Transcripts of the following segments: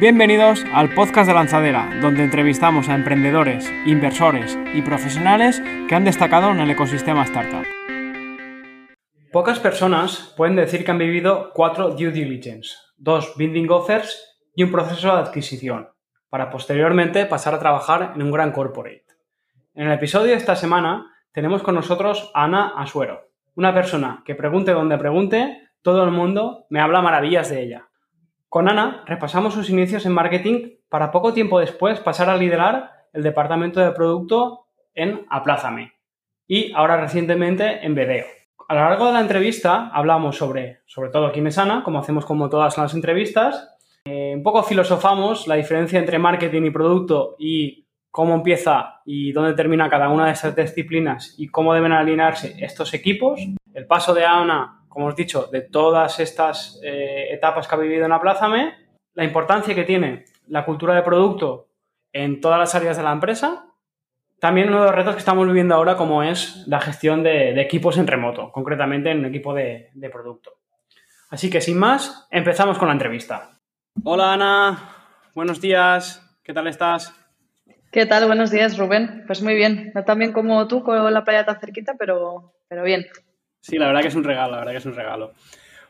Bienvenidos al podcast de Lanzadera, donde entrevistamos a emprendedores, inversores y profesionales que han destacado en el ecosistema startup. Pocas personas pueden decir que han vivido cuatro due diligence, dos binding offers y un proceso de adquisición, para posteriormente pasar a trabajar en un gran corporate. En el episodio de esta semana tenemos con nosotros a Ana Asuero, una persona que pregunte donde pregunte, todo el mundo me habla maravillas de ella. Con Ana repasamos sus inicios en marketing para poco tiempo después pasar a liderar el departamento de producto en Aplázame y ahora recientemente en Vedeo. A lo largo de la entrevista hablamos sobre, sobre todo quién es Ana, como hacemos como todas las entrevistas. Eh, un poco filosofamos la diferencia entre marketing y producto y cómo empieza y dónde termina cada una de esas disciplinas y cómo deben alinearse estos equipos. El paso de Ana como os he dicho, de todas estas eh, etapas que ha vivido en Aplázame, la importancia que tiene la cultura de producto en todas las áreas de la empresa, también uno de los retos que estamos viviendo ahora como es la gestión de, equipos en remoto, concretamente en un equipo de, de producto. Así que sin más, empezamos con la entrevista. Hola Ana, buenos días, ¿qué tal estás? ¿Qué tal? Buenos días, Rubén. Pues muy bien, no tan bien como tú con la playa tan cerquita, pero, pero bien. Sí, la verdad que es un regalo, la verdad que es un regalo.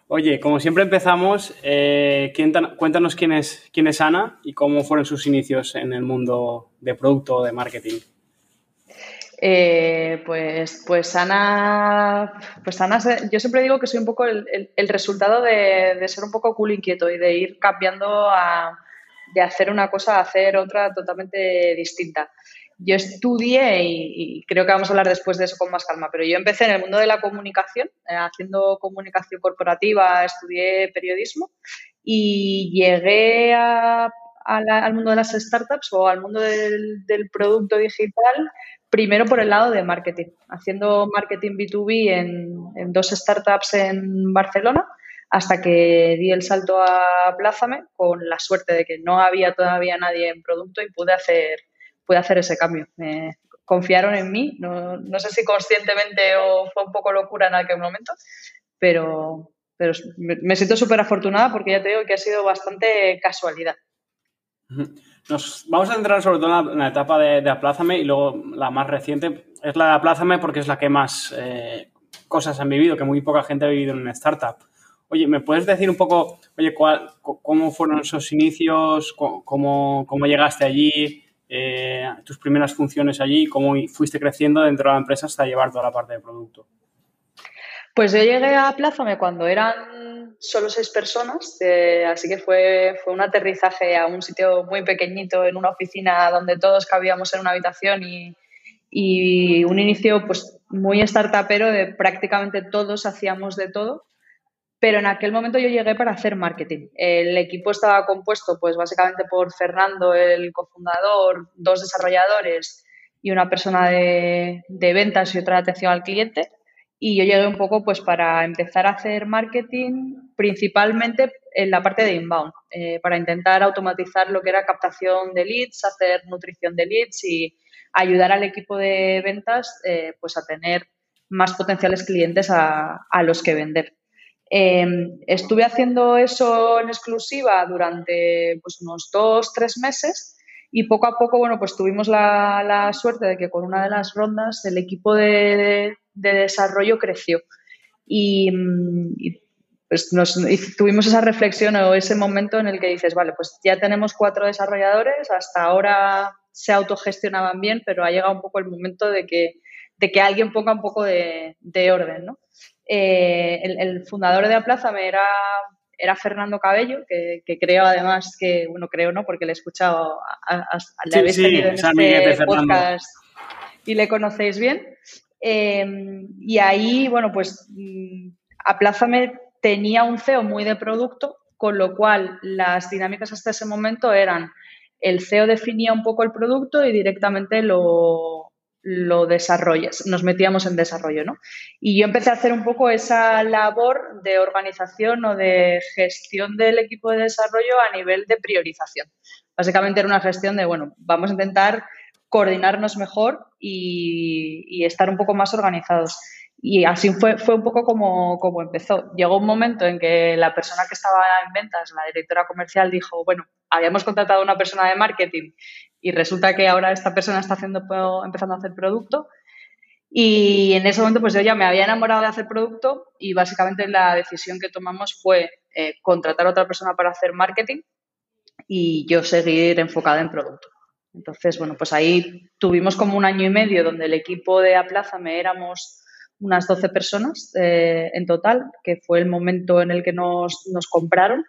Oye, como siempre empezamos, eh, cuéntanos quién es, quién es Ana y cómo fueron sus inicios en el mundo de producto o de marketing. Eh, pues, pues Ana, pues Ana, yo siempre digo que soy un poco el, resultado de, ser un poco cool inquieto y de ir cambiando de hacer una cosa a hacer otra totalmente distinta yo estudié y, creo que vamos a hablar después de eso con más calma, pero yo empecé en el mundo de la comunicación, eh, haciendo comunicación corporativa, estudié periodismo y llegué al mundo de las startups o al mundo del, producto digital primero por el lado de marketing, haciendo marketing B2B en, en dos startups en Barcelona hasta que di el salto a Plázame con la suerte de que no había todavía nadie en producto y pude hacer pude hacer ese cambio. Confiaron en mí, no, no, sé si conscientemente o fue un poco locura en aquel momento, pero, pero me siento súper afortunada porque ya te digo que ha sido bastante casualidad. Nos vamos a entrar sobre todo en la, etapa de, de, Aplázame y luego la más reciente es la de Aplázame porque es la que más eh, cosas han vivido, que muy poca gente ha vivido en una startup. Oye, ¿me puedes decir un poco, oye, cuál, cómo fueron esos inicios, cómo, cómo llegaste allí, eh, tus primeras funciones allí cómo fuiste creciendo dentro de la empresa hasta llevar toda la parte de producto. Pues yo llegué a Plázame cuando eran solo seis personas, eh, así que fue, fue un aterrizaje a un sitio muy pequeñito, en una oficina donde todos cabíamos en una habitación y, y un inicio pues muy startupero de prácticamente todos hacíamos de todo pero en aquel momento yo llegué para hacer marketing. El equipo estaba compuesto pues básicamente por Fernando, el cofundador, dos desarrolladores y una persona de, ventas y otra de atención al cliente. Y yo llegué un poco pues para empezar a hacer marketing principalmente en la parte de inbound, eh, para intentar automatizar lo que era captación de leads, hacer nutrición de leads y ayudar al equipo de ventas eh, pues a tener más potenciales clientes a los que vender. Em, estuve haciendo eso en exclusiva durante pues, unos dos, tres meses y poco a poco, bueno, pues tuvimos la, suerte de que con una de las rondas el equipo de, desarrollo creció. Y, pues tuvimos esa reflexión o ese momento en el que dices, vale, pues ya tenemos cuatro desarrolladores, hasta ahora se autogestionaban bien, pero ha llegado un poco el momento de que, de que alguien ponga un poco de, de orden, ¿no? Eh, el, fundador de Aplázame era, era Fernando Cabello, que, creo además que, bueno, creo no, porque le he escuchado, a, le habéis tenido en este podcast y le conocéis bien. Em, y ahí, bueno, pues mm, Aplázame tenía un CEO muy de producto, con lo cual las dinámicas hasta ese momento eran el CEO definía un poco el producto y directamente lo, lo desarrolles, nos metíamos en desarrollo, ¿no? Y yo empecé a hacer un poco esa labor de organización o de gestión del equipo de desarrollo a nivel de priorización. Básicamente era una gestión de, bueno, vamos a intentar coordinarnos mejor y, estar un poco más organizados. y así fue, fue un poco como, como empezó. Llegó un momento en que la persona que estaba en ventas, la directora comercial, dijo, bueno, habíamos contratado a una persona de marketing y resulta que ahora esta persona está haciendo, empezando a hacer producto. Y en ese momento pues yo ya me había enamorado de hacer producto y básicamente la decisión que tomamos fue eh, contratar a otra persona para hacer marketing y yo seguir enfocada en producto. Entonces, bueno, pues ahí tuvimos como un año y medio donde el equipo de Aplázame éramos unas 12 personas eh, en total, que fue el momento en el que nos, nos compraron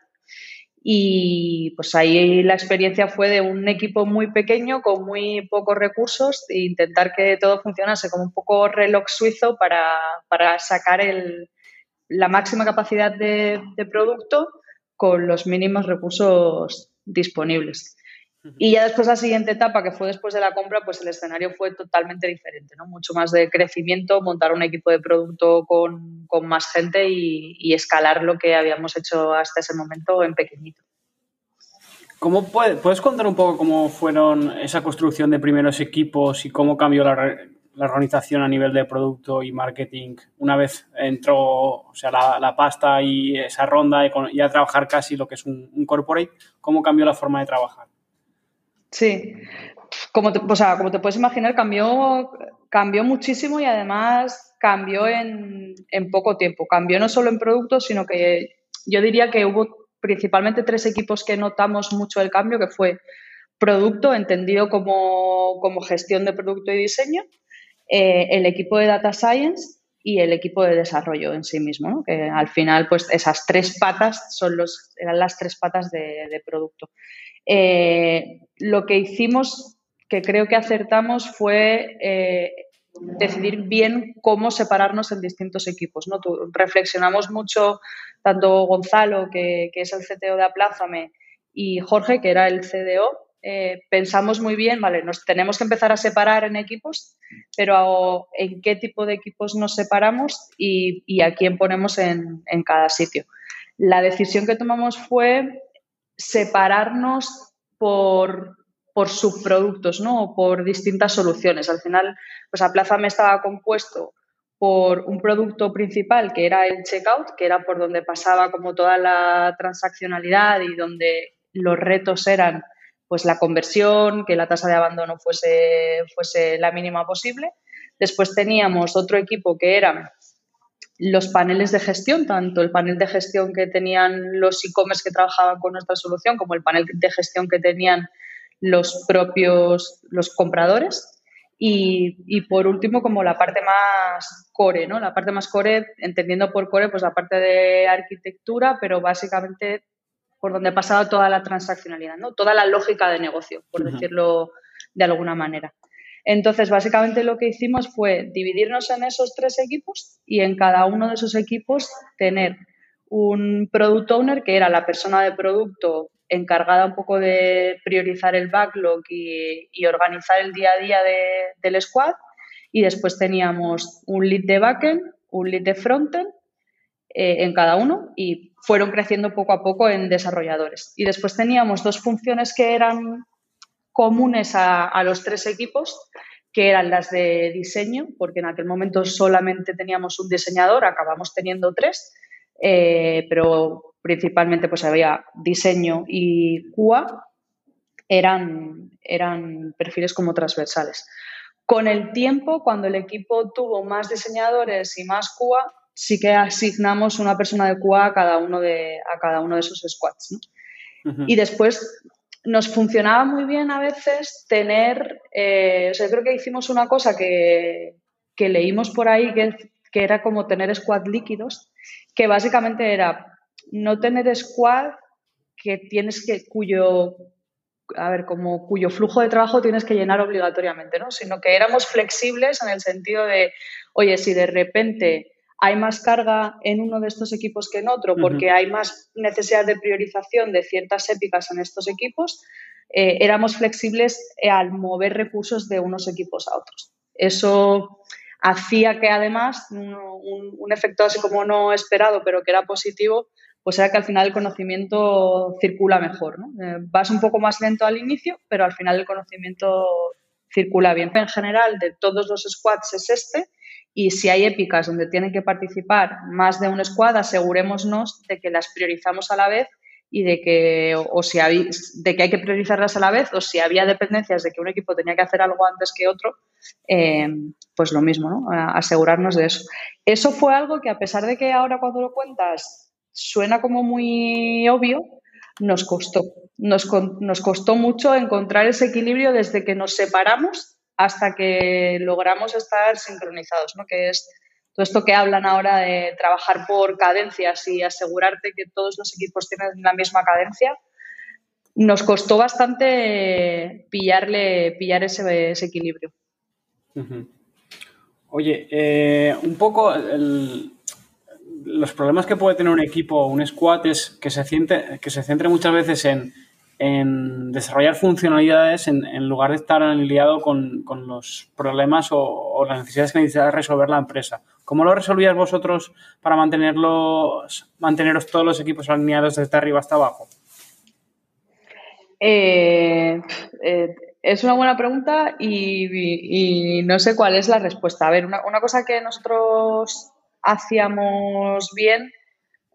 y pues ahí la experiencia fue de un equipo muy pequeño con muy pocos recursos e intentar que todo funcionase como un poco reloj suizo para, sacar el, la máxima capacidad de, de producto con los mínimos recursos disponibles. Y ya después la siguiente etapa, que fue después de la compra, pues el escenario fue totalmente diferente, ¿no? Mucho más de crecimiento, montar un equipo de producto con, más gente y, escalar lo que habíamos hecho hasta ese momento en pequeñito. ¿Cómo puedes contar un poco cómo fueron esa construcción de primeros equipos y cómo cambió la, organización a nivel de producto y marketing una vez entró o sea, la, pasta y esa ronda y, a trabajar casi lo que es un, un corporate? ¿Cómo cambió la forma de trabajar? Sí, como te, o sea, como te puedes imaginar, cambió, cambió muchísimo y además cambió en, poco tiempo. Cambió no solo en productos, sino que yo diría que hubo principalmente tres equipos que notamos mucho el cambio, que fue producto, entendido como, gestión de producto y diseño, eh, el equipo de data science y el equipo de desarrollo en sí mismo, que al final pues esas tres patas son los, eran las tres patas de producto. Eh, lo que hicimos, que creo que acertamos, fue eh, decidir bien cómo separarnos en distintos equipos. ¿no? reflexionamos mucho, tanto Gonzalo, que, es el CTO de Aplázame, y Jorge, que era el CDO, eh, pensamos muy bien, vale, nos tenemos que empezar a separar en equipos, pero en qué tipo de equipos nos separamos y, a quién ponemos en, en, cada sitio. La decisión que tomamos fue separarnos por, por subproductos, ¿no? O por distintas soluciones. Al final, pues Aplázame estaba compuesto por un producto principal que era el checkout, que era por donde pasaba como toda la transaccionalidad y donde los retos eran pues la conversión, que la tasa de abandono fuese, fuese la mínima posible. Después teníamos otro equipo que era los paneles de gestión, tanto el panel de gestión que tenían los e-commerce que trabajaban con nuestra solución como el panel de gestión que tenían los propios los compradores. Y, por último, como la parte más core, ¿no? La parte más core, entendiendo por core, pues la parte de arquitectura, pero básicamente por donde ha pasado toda la transaccionalidad, ¿no? Toda la lógica de negocio, por decirlo de alguna manera. Entonces, básicamente lo que hicimos fue dividirnos en esos tres equipos y en cada uno de esos equipos tener un product owner que era la persona de producto encargada un poco de priorizar el backlog y, organizar el día a día del squad. Y después teníamos un lead de backend, un lead de frontend eh, en cada uno y fueron creciendo poco a poco en desarrolladores. Y después teníamos dos funciones que eran comunes a, los tres equipos, que eran las de diseño, porque en aquel momento solamente teníamos un diseñador, acabamos teniendo tres, eh, pero principalmente pues había diseño y QA, eran, eran perfiles como transversales. Con el tiempo, cuando el equipo tuvo más diseñadores y más QA, sí que asignamos una persona de QA a cada uno de, a cada uno de esos squads. Y después nos funcionaba muy bien a veces tener, eh, o sea, creo que hicimos una cosa que, leímos por ahí que, que, era como tener squad líquidos, que básicamente era no tener squad que tienes que, cuyo, a ver, como cuyo flujo de trabajo tienes que llenar obligatoriamente, ¿no? Sino que éramos flexibles en el sentido de, oye, si de repente hay más carga en uno de estos equipos que en otro porque hay más necesidad de priorización de ciertas épicas en estos equipos, eh, éramos flexibles eh, al mover recursos de unos equipos a otros. Eso hacía que además un, efecto así como no esperado, pero que era positivo, pues era que al final el conocimiento circula mejor. Eh, vas un poco más lento al inicio, pero al final el conocimiento circula bien. En general, de todos los squads es este y si hay épicas donde tienen que participar más de un squad, asegurémonos de que las priorizamos a la vez y de que, o si de que hay que priorizarlas a la vez o si había dependencias de que un equipo tenía que hacer algo antes que otro, eh, pues lo mismo, ¿no? asegurarnos de eso. Eso fue algo que a pesar de que ahora cuando lo cuentas suena como muy obvio, nos costó. Nos, nos costó mucho encontrar ese equilibrio desde que nos separamos hasta que logramos estar sincronizados, ¿no? que es todo esto que hablan ahora de trabajar por cadencias y asegurarte que todos los equipos tienen la misma cadencia, nos costó bastante pillarle, pillar ese, equilibrio. Oye, eh, un poco los problemas que puede tener un equipo, un squad, es que se, que se centre muchas veces en en desarrollar funcionalidades en, lugar de estar aliado con, con los problemas o, las necesidades que necesita resolver la empresa. ¿Cómo lo resolvías vosotros para mantenerlos, manteneros todos los equipos alineados desde arriba hasta abajo? Eh, eh, es una buena pregunta y, no sé cuál es la respuesta. A ver, una, cosa que nosotros hacíamos bien,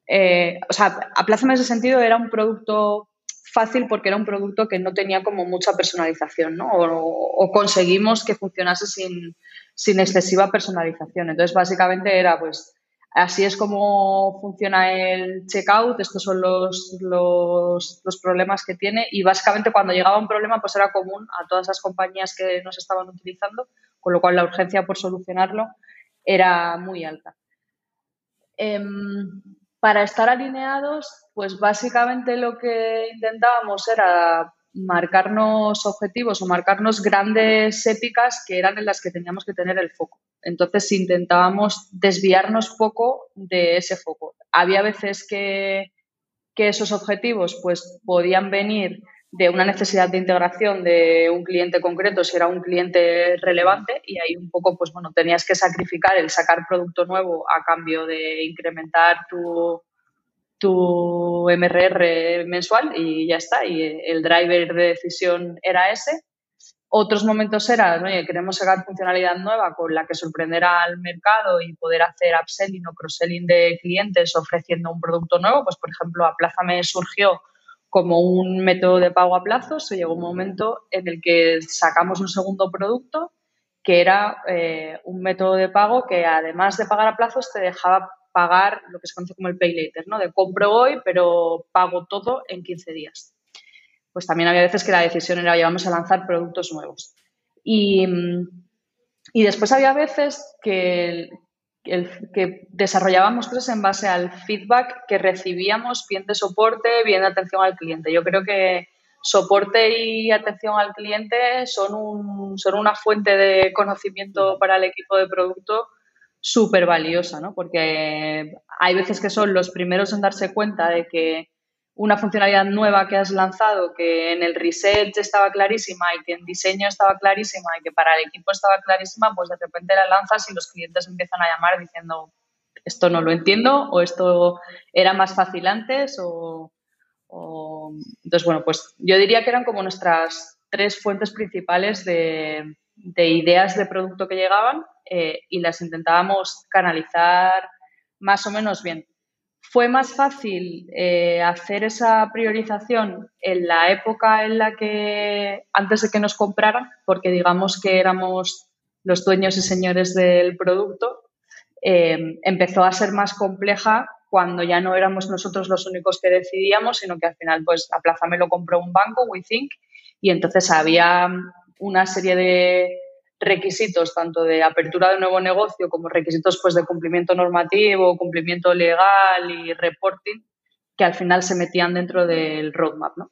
eh, o sea, a Plaza en ese sentido era un producto fácil porque era un producto que no tenía como mucha personalización, ¿no? O, conseguimos que funcionase sin, sin, excesiva personalización. Entonces, básicamente era, pues, así es como funciona el checkout, estos son los, los, los, problemas que tiene y básicamente cuando llegaba un problema, pues era común a todas las compañías que nos estaban utilizando, con lo cual la urgencia por solucionarlo era muy alta. Em, para estar alineados, pues básicamente lo que intentábamos era marcarnos objetivos o marcarnos grandes épicas que eran en las que teníamos que tener el foco. Entonces intentábamos desviarnos poco de ese foco. Había veces que, que esos objetivos pues podían venir de una necesidad de integración de un cliente concreto, si era un cliente relevante, y ahí un poco, pues bueno, tenías que sacrificar el sacar producto nuevo a cambio de incrementar tu, tu MRR mensual y ya está, y el driver de decisión era ese. Otros momentos eran, oye, queremos sacar funcionalidad nueva con la que sorprender al mercado y poder hacer upselling o cross-selling de clientes ofreciendo un producto nuevo. Pues, por ejemplo, Aplázame surgió como un método de pago a plazos, llegó un momento en el que sacamos un segundo producto que era eh, un método de pago que además de pagar a plazos te dejaba pagar lo que se conoce como el pay later, ¿no? De compro hoy, pero pago todo en 15 días. Pues también había veces que la decisión era llevamos a lanzar productos nuevos. Y, y después había veces que, el, que desarrollábamos cosas en base al feedback que recibíamos, bien de soporte, bien de atención al cliente. Yo creo que soporte y atención al cliente son, un, son una fuente de conocimiento para el equipo de producto súper valiosa, ¿no? Porque hay veces que son los primeros en darse cuenta de que una funcionalidad nueva que has lanzado, que en el research estaba clarísima y que en diseño estaba clarísima y que para el equipo estaba clarísima, pues de repente la lanzas y los clientes empiezan a llamar diciendo esto no lo entiendo o esto era más fácil antes o, entonces bueno pues yo diría que eran como nuestras tres fuentes principales de, de ideas de producto que llegaban eh, y las intentábamos canalizar más o menos bien. Fue más fácil eh, hacer esa priorización en la época en la que, antes de que nos compraran, porque digamos que éramos los dueños y señores del producto, eh, empezó a ser más compleja cuando ya no éramos nosotros los únicos que decidíamos, sino que al final, pues, Aplázame lo compró un banco, WeThink, y entonces había una serie de requisitos tanto de apertura de nuevo negocio como requisitos pues de cumplimiento normativo, cumplimiento legal y reporting que al final se metían dentro del roadmap, ¿no?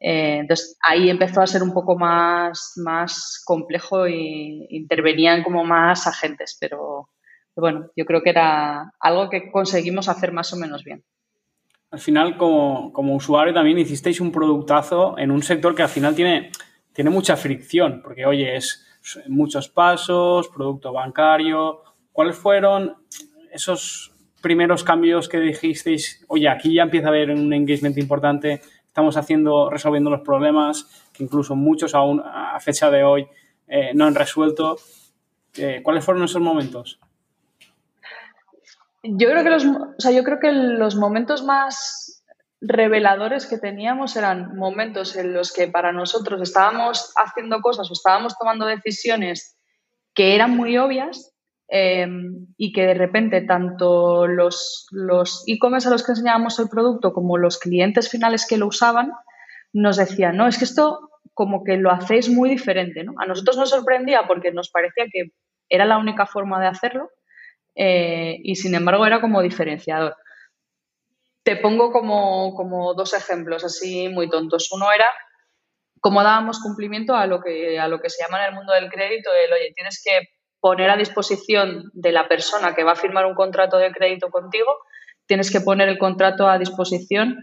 Eh, entonces ahí empezó a ser un poco más, más complejo e intervenían como más agentes, pero bueno, yo creo que era algo que conseguimos hacer más o menos bien. Al final, como, como usuario también hicisteis un productazo en un sector que al final tiene tiene mucha fricción, porque oye, es muchos pasos, producto bancario. ¿Cuáles fueron esos primeros cambios que dijisteis? Oye, aquí ya empieza a haber un engagement importante, estamos haciendo, resolviendo los problemas, que incluso muchos aún a fecha de hoy eh, no han resuelto. Eh, ¿Cuáles fueron esos momentos? Yo creo que los, o sea, yo creo que los momentos más reveladores que teníamos eran momentos en los que para nosotros estábamos haciendo cosas o estábamos tomando decisiones que eran muy obvias em, y que de repente tanto los, los e-commerce a los que enseñábamos el producto como los clientes finales que lo usaban nos decían, no, es que esto como que lo hacéis muy diferente. ¿no? A nosotros nos sorprendía porque nos parecía que era la única forma de hacerlo eh, y sin embargo era como diferenciador. Te pongo como, como, dos ejemplos así muy tontos. Uno era cómo dábamos cumplimiento a lo que, a lo que se llama en el mundo del crédito, el, oye, tienes que poner a disposición de la persona que va a firmar un contrato de crédito contigo, tienes que poner el contrato a disposición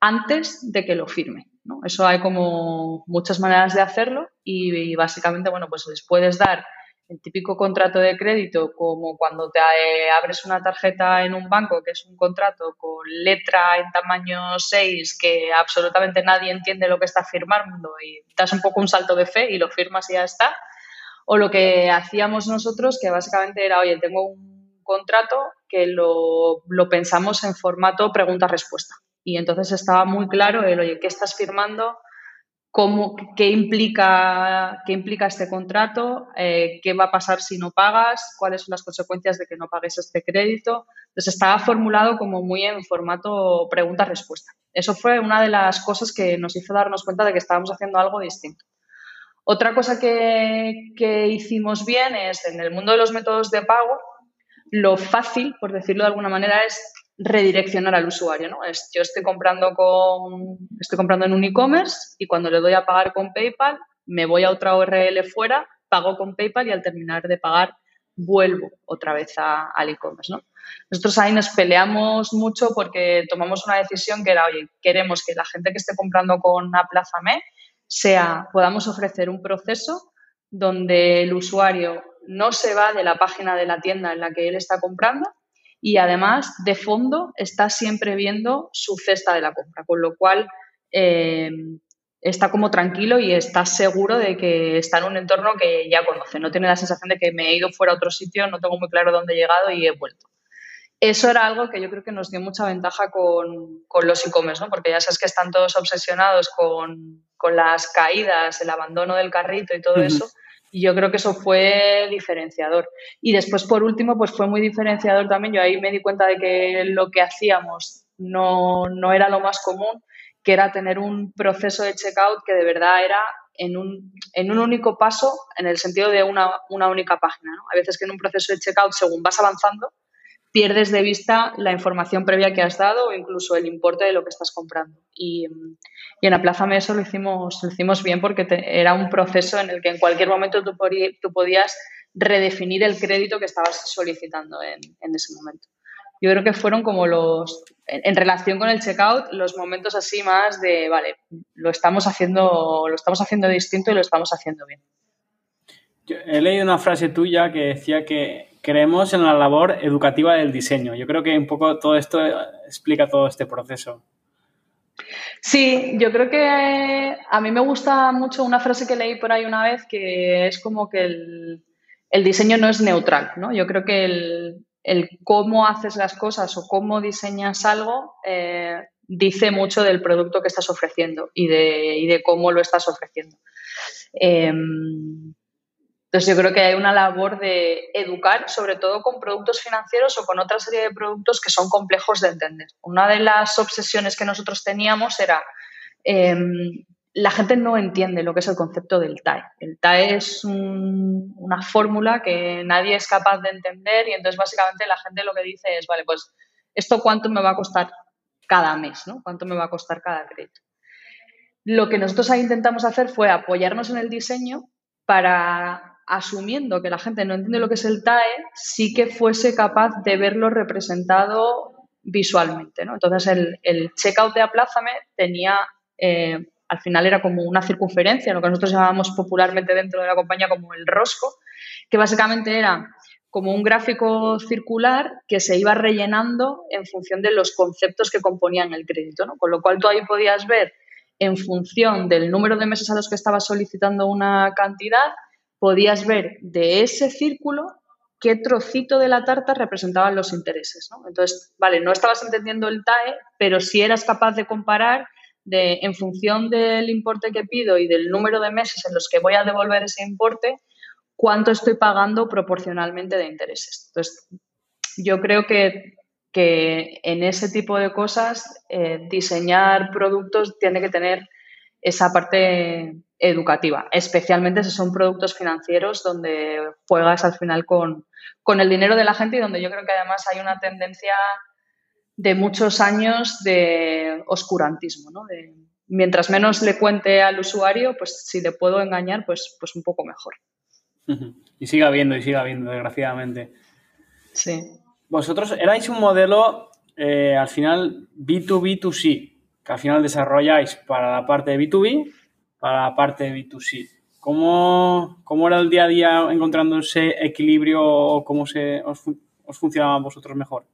antes de que lo firme. Eso hay como muchas maneras de hacerlo y, básicamente, bueno, pues les puedes dar el típico contrato de crédito como cuando te eh, abres una tarjeta en un banco, que es un contrato con letra en tamaño 6 que absolutamente nadie entiende lo que está firmando y das un poco un salto de fe y lo firmas y ya está. O lo que hacíamos nosotros, que básicamente era, oye, tengo un contrato que lo, lo pensamos en formato pregunta-respuesta. Y entonces estaba muy claro el, oye, ¿qué estás firmando? Cómo, qué, implica, qué implica este contrato, eh, qué va a pasar si no pagas, cuáles son las consecuencias de que no pagues este crédito. Entonces estaba formulado como muy en formato pregunta-respuesta. Eso fue una de las cosas que nos hizo darnos cuenta de que estábamos haciendo algo distinto. Otra cosa que, que hicimos bien es en el mundo de los métodos de pago, lo fácil, por decirlo de alguna manera, es redireccionar al usuario. ¿no? Es, yo estoy comprando, con, estoy comprando en un e-commerce y cuando le doy a pagar con PayPal, me voy a otra URL fuera, pago con PayPal y al terminar de pagar vuelvo otra vez al e-commerce. ¿no? Nosotros ahí nos peleamos mucho porque tomamos una decisión que era, oye, queremos que la gente que esté comprando con Aplázame sea, podamos ofrecer un proceso donde el usuario no se va de la página de la tienda en la que él está comprando, y además de fondo está siempre viendo su cesta de la compra, con lo cual eh, está como tranquilo y está seguro de que está en un entorno que ya conoce, no tiene la sensación de que me he ido fuera a otro sitio, no tengo muy claro dónde he llegado y he vuelto. Eso era algo que yo creo que nos dio mucha ventaja con, los e-commerce, ¿no? porque ya sabes que están todos obsesionados con, las caídas, el abandono del carrito y todo eso y yo creo que eso fue diferenciador. Y después, por último, pues fue muy diferenciador también. Yo ahí me di cuenta de que lo que hacíamos no, no era lo más común, que era tener un proceso de checkout que de verdad era en un, en un único paso, en el sentido de una, una única página. ¿no? A veces que en un proceso de checkout, según vas avanzando, pierdes de vista la información previa que has dado o incluso el importe de lo que estás comprando. Y, y en Aplázame eso lo hicimos, lo hicimos bien porque era un proceso en el que en cualquier momento tú, podías redefinir el crédito que estabas solicitando en, en, ese momento. Yo creo que fueron como los, en, relación con el checkout, los momentos así más de, vale, lo estamos haciendo, lo estamos haciendo distinto y lo estamos haciendo bien. he leído una frase tuya que decía que creemos en la labor educativa del diseño. Yo creo que un poco todo esto explica todo este proceso. Sí, yo creo que a mí me gusta mucho una frase que leí por ahí una vez que es como que el, diseño no es neutral, ¿no? Yo creo que el, cómo haces las cosas o cómo diseñas algo eh, dice mucho del producto que estás ofreciendo y de, de cómo lo estás ofreciendo. Em, entonces yo creo que hay una labor de educar, sobre todo con productos financieros o con otra serie de productos que son complejos de entender. Una de las obsesiones que nosotros teníamos era em, la gente no entiende lo que es el concepto del TAE. El TAE es una fórmula que nadie es capaz de entender y entonces básicamente la gente lo que dice es, vale, pues esto cuánto me va a costar cada mes, ¿no? ¿Cuánto me va a costar cada crédito? Lo que nosotros ahí intentamos hacer fue apoyarnos en el diseño para asumiendo que la gente no entiende lo que es el TAE, sí que fuese capaz de verlo representado visualmente. ¿no? Entonces, el, el checkout de Aplázame tenía, eh, al final era como una circunferencia, lo que nosotros llamábamos popularmente dentro de la compañía como el rosco, que básicamente era como un gráfico circular que se iba rellenando en función de los conceptos que componían el crédito. ¿no? Con lo cual tú ahí podías ver en función del número de meses a los que estabas solicitando una cantidad, podías ver de ese círculo qué trocito de la tarta representaban los intereses. ¿no? Entonces, vale, no estabas entendiendo el TAE, pero si eras capaz de comparar de, en función del importe que pido y del número de meses en los que voy a devolver ese importe, cuánto estoy pagando proporcionalmente de intereses. Entonces, yo creo que, que en ese tipo de cosas, eh, diseñar productos tiene que tener esa parte educativa, especialmente si son productos financieros donde juegas al final con, con el dinero de la gente y donde yo creo que además hay una tendencia de muchos años de oscurantismo, ¿no? De, mientras menos le cuente al usuario, pues si le puedo engañar, pues, pues un poco mejor. Y siga habiendo, y siga habiendo, desgraciadamente. Sí. Vosotros erais un modelo, eh, al final, B2B2C, que al final desarrolláis para la parte de B2B, para la parte de B2C. ¿Cómo, cómo era el día a día encontrando ese equilibrio o cómo se, os, os funcionaba vosotros mejor?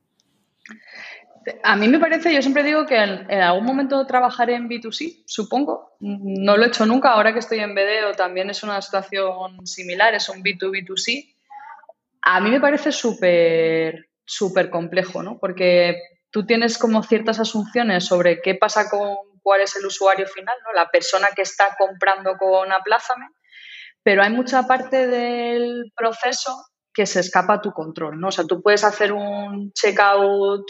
A mí me parece, yo siempre digo que en, algún momento trabajaré en B2C, supongo. No lo he hecho nunca, ahora que estoy en BDO también es una situación similar, es un B2B2C. A mí me parece súper, súper complejo, ¿no? Porque tú tienes como ciertas asunciones sobre qué pasa con cuál es el usuario final, ¿no? La persona que está comprando con Aplázame, pero hay mucha parte del proceso que se escapa a tu control, ¿no? O sea, tú puedes hacer un checkout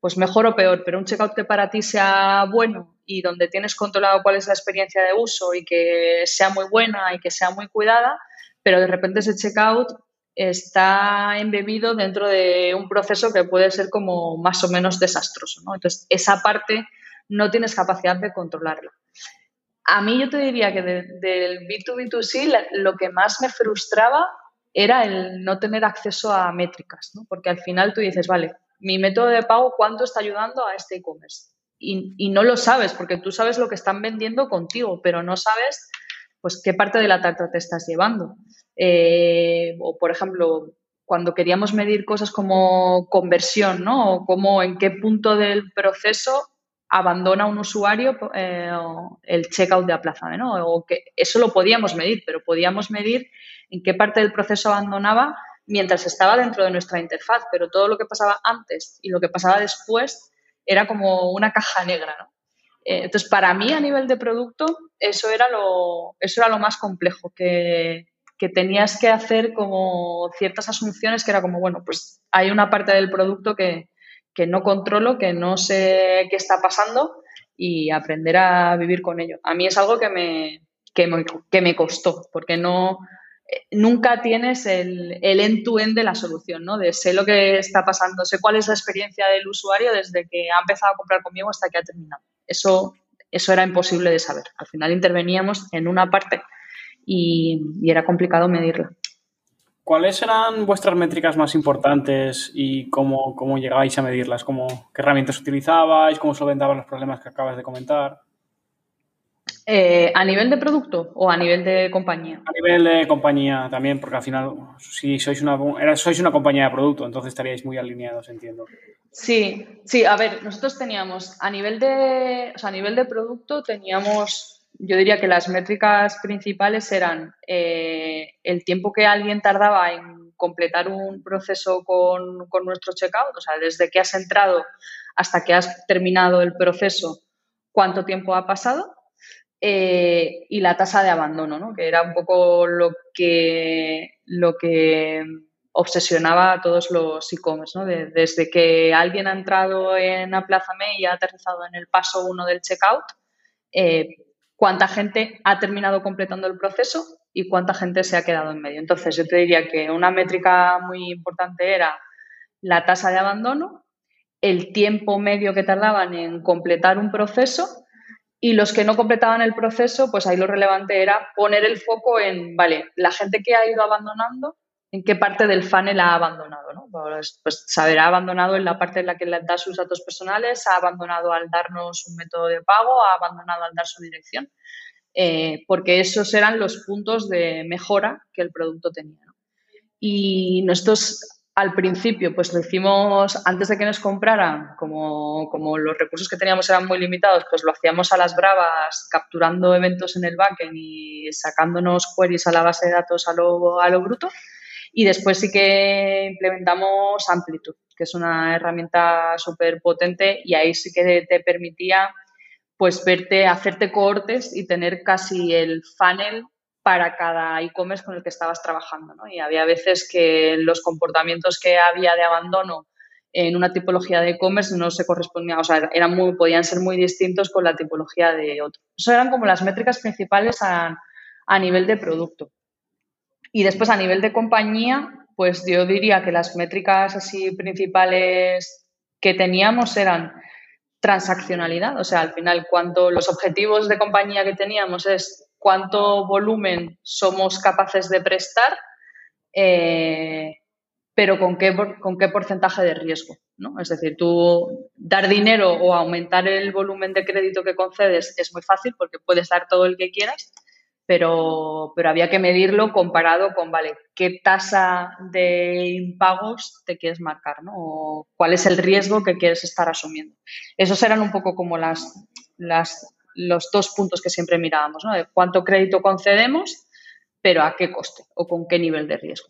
pues mejor o peor, pero un checkout que para ti sea bueno y donde tienes controlado cuál es la experiencia de uso y que sea muy buena y que sea muy cuidada, pero de repente ese checkout está embebido dentro de un proceso que puede ser como más o menos desastroso, ¿no? Entonces, esa parte no tienes capacidad de controlarla. A mí yo te diría que del B2B2C lo que más me frustraba era el no tener acceso a métricas, ¿no? Porque al final tú dices, vale, mi método de pago, ¿cuánto está ayudando a este e-commerce? Y, no lo sabes, porque tú sabes lo que están vendiendo contigo, pero no sabes pues qué parte de la tarta te estás llevando. Eh, o, por ejemplo, cuando queríamos medir cosas como conversión, ¿no? O cómo, en qué punto del proceso abandona un usuario eh, el checkout de aplazame, ¿no? O que eso lo podíamos medir, pero podíamos medir en qué parte del proceso abandonaba mientras estaba dentro de nuestra interfaz, pero todo lo que pasaba antes y lo que pasaba después era como una caja negra, ¿no? Eh, entonces, para mí a nivel de producto, eso era lo, eso era lo más complejo, que, que tenías que hacer como ciertas asunciones que era como, bueno, pues hay una parte del producto que, que no controlo, que no sé qué está pasando y aprender a vivir con ello. A mí es algo que me, que me, que me costó, porque no, nunca tienes el, el end-to-end de la solución, ¿no? De sé lo que está pasando, sé cuál es la experiencia del usuario desde que ha empezado a comprar conmigo hasta que ha terminado. Eso, eso era imposible de saber. Al final interveníamos en una parte y, era complicado medirla. ¿Cuáles eran vuestras métricas más importantes y cómo, cómo llegabais a medirlas? ¿Cómo, ¿Qué herramientas utilizabais? ¿Cómo solventabas los problemas que acabas de comentar? Eh, ¿A nivel de producto o a nivel de compañía? A nivel de compañía también, porque al final, si sois una, sois una compañía de producto, entonces estaríais muy alineados, entiendo. Sí, sí, a ver, nosotros teníamos, a nivel de, a nivel de producto, teníamos, yo diría que las métricas principales eran eh, el tiempo que alguien tardaba en completar un proceso con, con nuestro checkout, o sea, desde que has entrado hasta que has terminado el proceso, cuánto tiempo ha pasado eh, y la tasa de abandono, ¿no? que era un poco lo que, lo que obsesionaba a todos los e-commerce. ¿no? desde que alguien ha entrado en Aplázame y ha aterrizado en el paso 1 del checkout, eh, cuánta gente ha terminado completando el proceso y cuánta gente se ha quedado en medio. Entonces, yo te diría que una métrica muy importante era la tasa de abandono, el tiempo medio que tardaban en completar un proceso y los que no completaban el proceso, pues ahí lo relevante era poner el foco en, vale, la gente que ha ido abandonando, en qué parte del funnel ha abandonado. Pues, pues saber, ha abandonado en la parte en la que le da sus datos personales, ha abandonado al darnos un método de pago, ha abandonado al dar su dirección, eh, porque esos eran los puntos de mejora que el producto tenía. Y nosotros al principio, pues lo hicimos antes de que nos compraran, como, como, los recursos que teníamos eran muy limitados, pues lo hacíamos a las bravas, capturando eventos en el backend y sacándonos queries a la base de datos a lo, a lo bruto. Y después sí que implementamos Amplitude, que es una herramienta súper potente y ahí sí que te permitía pues verte, hacerte cohortes y tener casi el funnel para cada e-commerce con el que estabas trabajando. ¿no? Y había veces que los comportamientos que había de abandono en una tipología de e-commerce no se correspondían, o sea, eran muy, podían ser muy distintos con la tipología de otro. Eso eran como las métricas principales a, a nivel de producto. Y después a nivel de compañía, pues yo diría que las métricas así principales que teníamos eran transaccionalidad, o sea, al final cuánto los objetivos de compañía que teníamos es cuánto volumen somos capaces de prestar, eh, pero con qué, con qué porcentaje de riesgo. ¿no? Es decir, tú dar dinero o aumentar el volumen de crédito que concedes es muy fácil porque puedes dar todo el que quieras, pero, pero había que medirlo comparado con, vale, qué tasa de impagos te quieres marcar, ¿no? O cuál es el riesgo que quieres estar asumiendo. Esos eran un poco como las, las, los dos puntos que siempre mirábamos, ¿no? De cuánto crédito concedemos, pero a qué coste o con qué nivel de riesgo.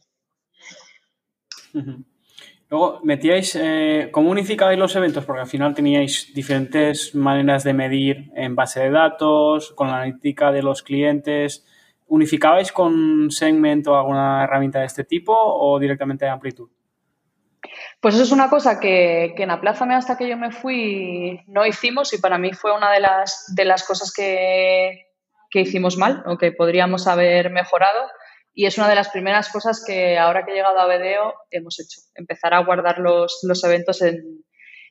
Luego, metíais, eh, ¿cómo unificabais los eventos? Porque al final teníais diferentes maneras de medir en base de datos, con la analítica de los clientes. ¿Unificabais con Segment o alguna herramienta de este tipo o directamente de amplitud? Pues eso es una cosa que, en Aplázame hasta que yo me fui no hicimos y para mí fue una de las, de las cosas que, que hicimos mal o que podríamos haber mejorado y es una de las primeras cosas que ahora que he llegado a Vedeo hemos hecho, empezar a guardar los, los eventos en,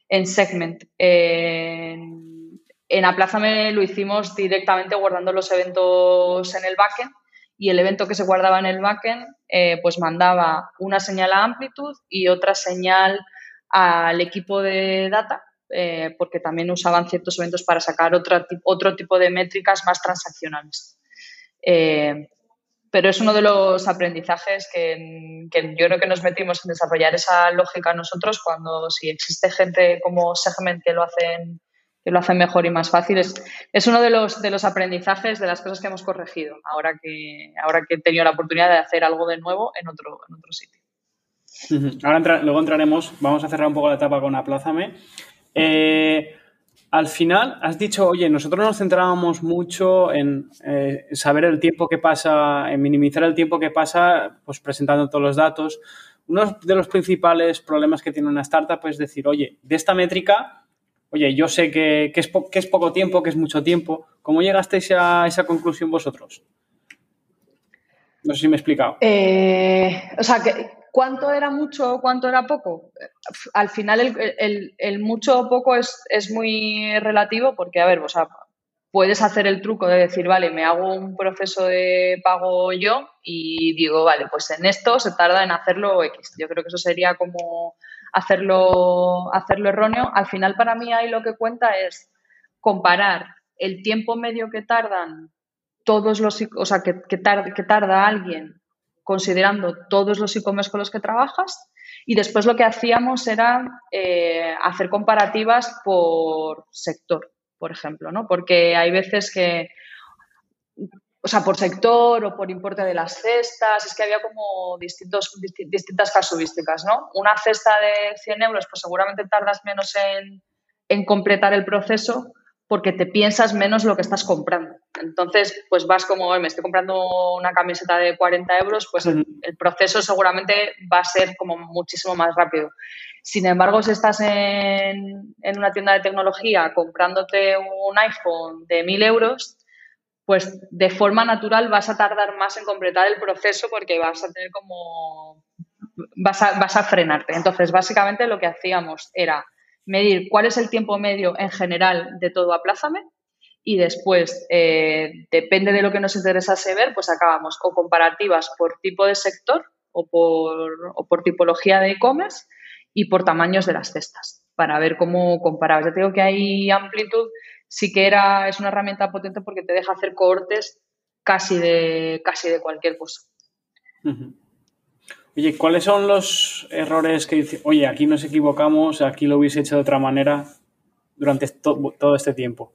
en Segment. En, en Aplázame lo hicimos directamente guardando los eventos en el backend y el evento que se guardaba en el backend eh, pues mandaba una señal a amplitud y otra señal al equipo de data eh, porque también usaban ciertos eventos para sacar otro, otro tipo de métricas más transaccionales. Eh, pero es uno de los aprendizajes que, yo creo que nos metimos en desarrollar esa lógica nosotros cuando si existe gente como Segment que lo hacen lo hacen mejor y más fácil. Es, uno de los, de los aprendizajes, de las cosas que hemos corregido, ahora que, ahora que he tenido la oportunidad de hacer algo de nuevo en otro, en otro sitio. Ahora luego entraremos, vamos a cerrar un poco la etapa con Aplázame. Eh, al final has dicho, oye, nosotros nos centrábamos mucho en eh, saber el tiempo que pasa, en minimizar el tiempo que pasa, pues presentando todos los datos. Uno de los principales problemas que tiene una startup es decir, oye, de esta métrica, oye, yo sé que, es, poco tiempo, que es mucho tiempo. ¿Cómo llegasteis a esa conclusión vosotros? No sé si me he explicado. Eh, o sea, que ¿Cuánto era mucho o cuánto era poco? Al final el, mucho o poco es, muy relativo porque, a ver, o sea, puedes hacer el truco de decir, vale, me hago un proceso de pago yo y digo, vale, pues en esto se tarda en hacerlo X. Yo creo que eso sería como hacerlo, hacerlo erróneo. Al final para mí ahí lo que cuenta es comparar el tiempo medio que tardan todos los, o sea, que, que tarda alguien considerando todos los e-commerce con los que trabajas y después lo que hacíamos era eh, hacer comparativas por sector, por ejemplo, ¿no? Porque hay veces que, o sea, por sector o por importe de las cestas, es que había como distintos, distintas casuísticas, ¿no? Una cesta de 100 euros, pues seguramente tardas menos en, en completar el proceso porque te piensas menos lo que estás comprando. Entonces, pues vas como, me estoy comprando una camiseta de 40 euros, pues el, proceso seguramente va a ser como muchísimo más rápido. Sin embargo, si estás en, una tienda de tecnología comprándote un iPhone de 1000 euros, pues de forma natural vas a tardar más en completar el proceso porque vas a tener como, vas a, vas a frenarte. Entonces, básicamente lo que hacíamos era medir cuál es el tiempo medio en general de todo aplázame y después, eh, depende de lo que nos interesase ver, pues acabamos con comparativas por tipo de sector o por, o por tipología de e-commerce y por tamaños de las cestas para ver cómo comparabas. Ya te digo que hay amplitud, sí que era, es una herramienta potente porque te deja hacer cohortes casi de, casi de cualquier cosa. Oye, ¿cuáles son los errores que dice, oye, aquí nos equivocamos, aquí lo hubiese hecho de otra manera durante todo este tiempo?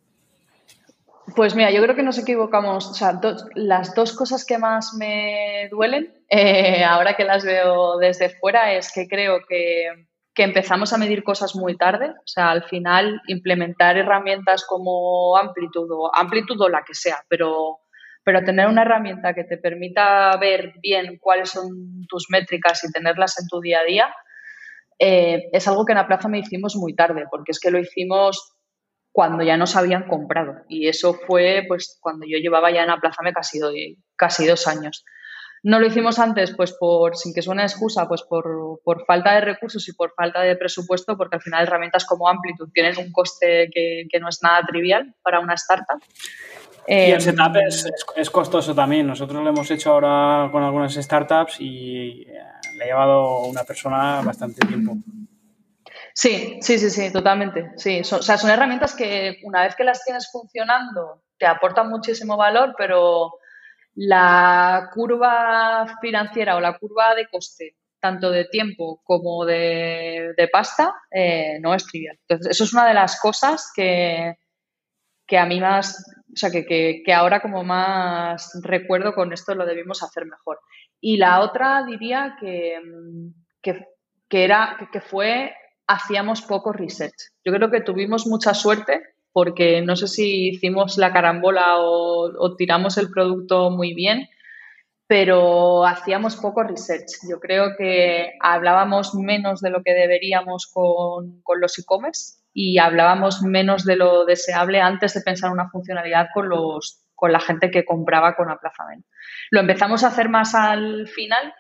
Pues mira, yo creo que nos equivocamos. O sea, las dos cosas que más me duelen, eh, ahora que las veo desde fuera, es que creo que, que, empezamos a medir cosas muy tarde. O sea, al final, implementar herramientas como amplitud o amplitud o la que sea, pero, pero tener una herramienta que te permita ver bien cuáles son tus métricas y tenerlas en tu día a día, eh, es algo que en la plaza me hicimos muy tarde, porque es que lo hicimos cuando ya nos habían comprado. Y eso fue pues cuando yo llevaba ya en la plaza casi, casi dos años. No lo hicimos antes, pues por, sin que suene excusa, pues por, falta de recursos y por falta de presupuesto, porque al final herramientas como Amplitude tienen un coste que, no es nada trivial para una startup. Y el em, setup es, es, costoso también. Nosotros lo hemos hecho ahora con algunas startups y eh, le ha llevado una persona bastante tiempo. Sí, sí, sí, sí, totalmente. Sí, o sea, son herramientas que una vez que las tienes funcionando te aportan muchísimo valor, pero la curva financiera o la curva de coste, tanto de tiempo como de, pasta, eh, no es trivial. Entonces, eso es una de las cosas que, que a mí más, o sea, que, que, ahora como más recuerdo con esto lo debimos hacer mejor. Y la otra diría que, que, que era, que fue hacíamos poco research. Yo creo que tuvimos mucha suerte porque no sé si hicimos la carambola o, tiramos el producto muy bien, pero hacíamos poco research. Yo creo que hablábamos menos de lo que deberíamos con, los e-commerce y hablábamos menos de lo deseable antes de pensar una funcionalidad con, los, con la gente que compraba con aplazamiento. Lo empezamos a hacer más al final,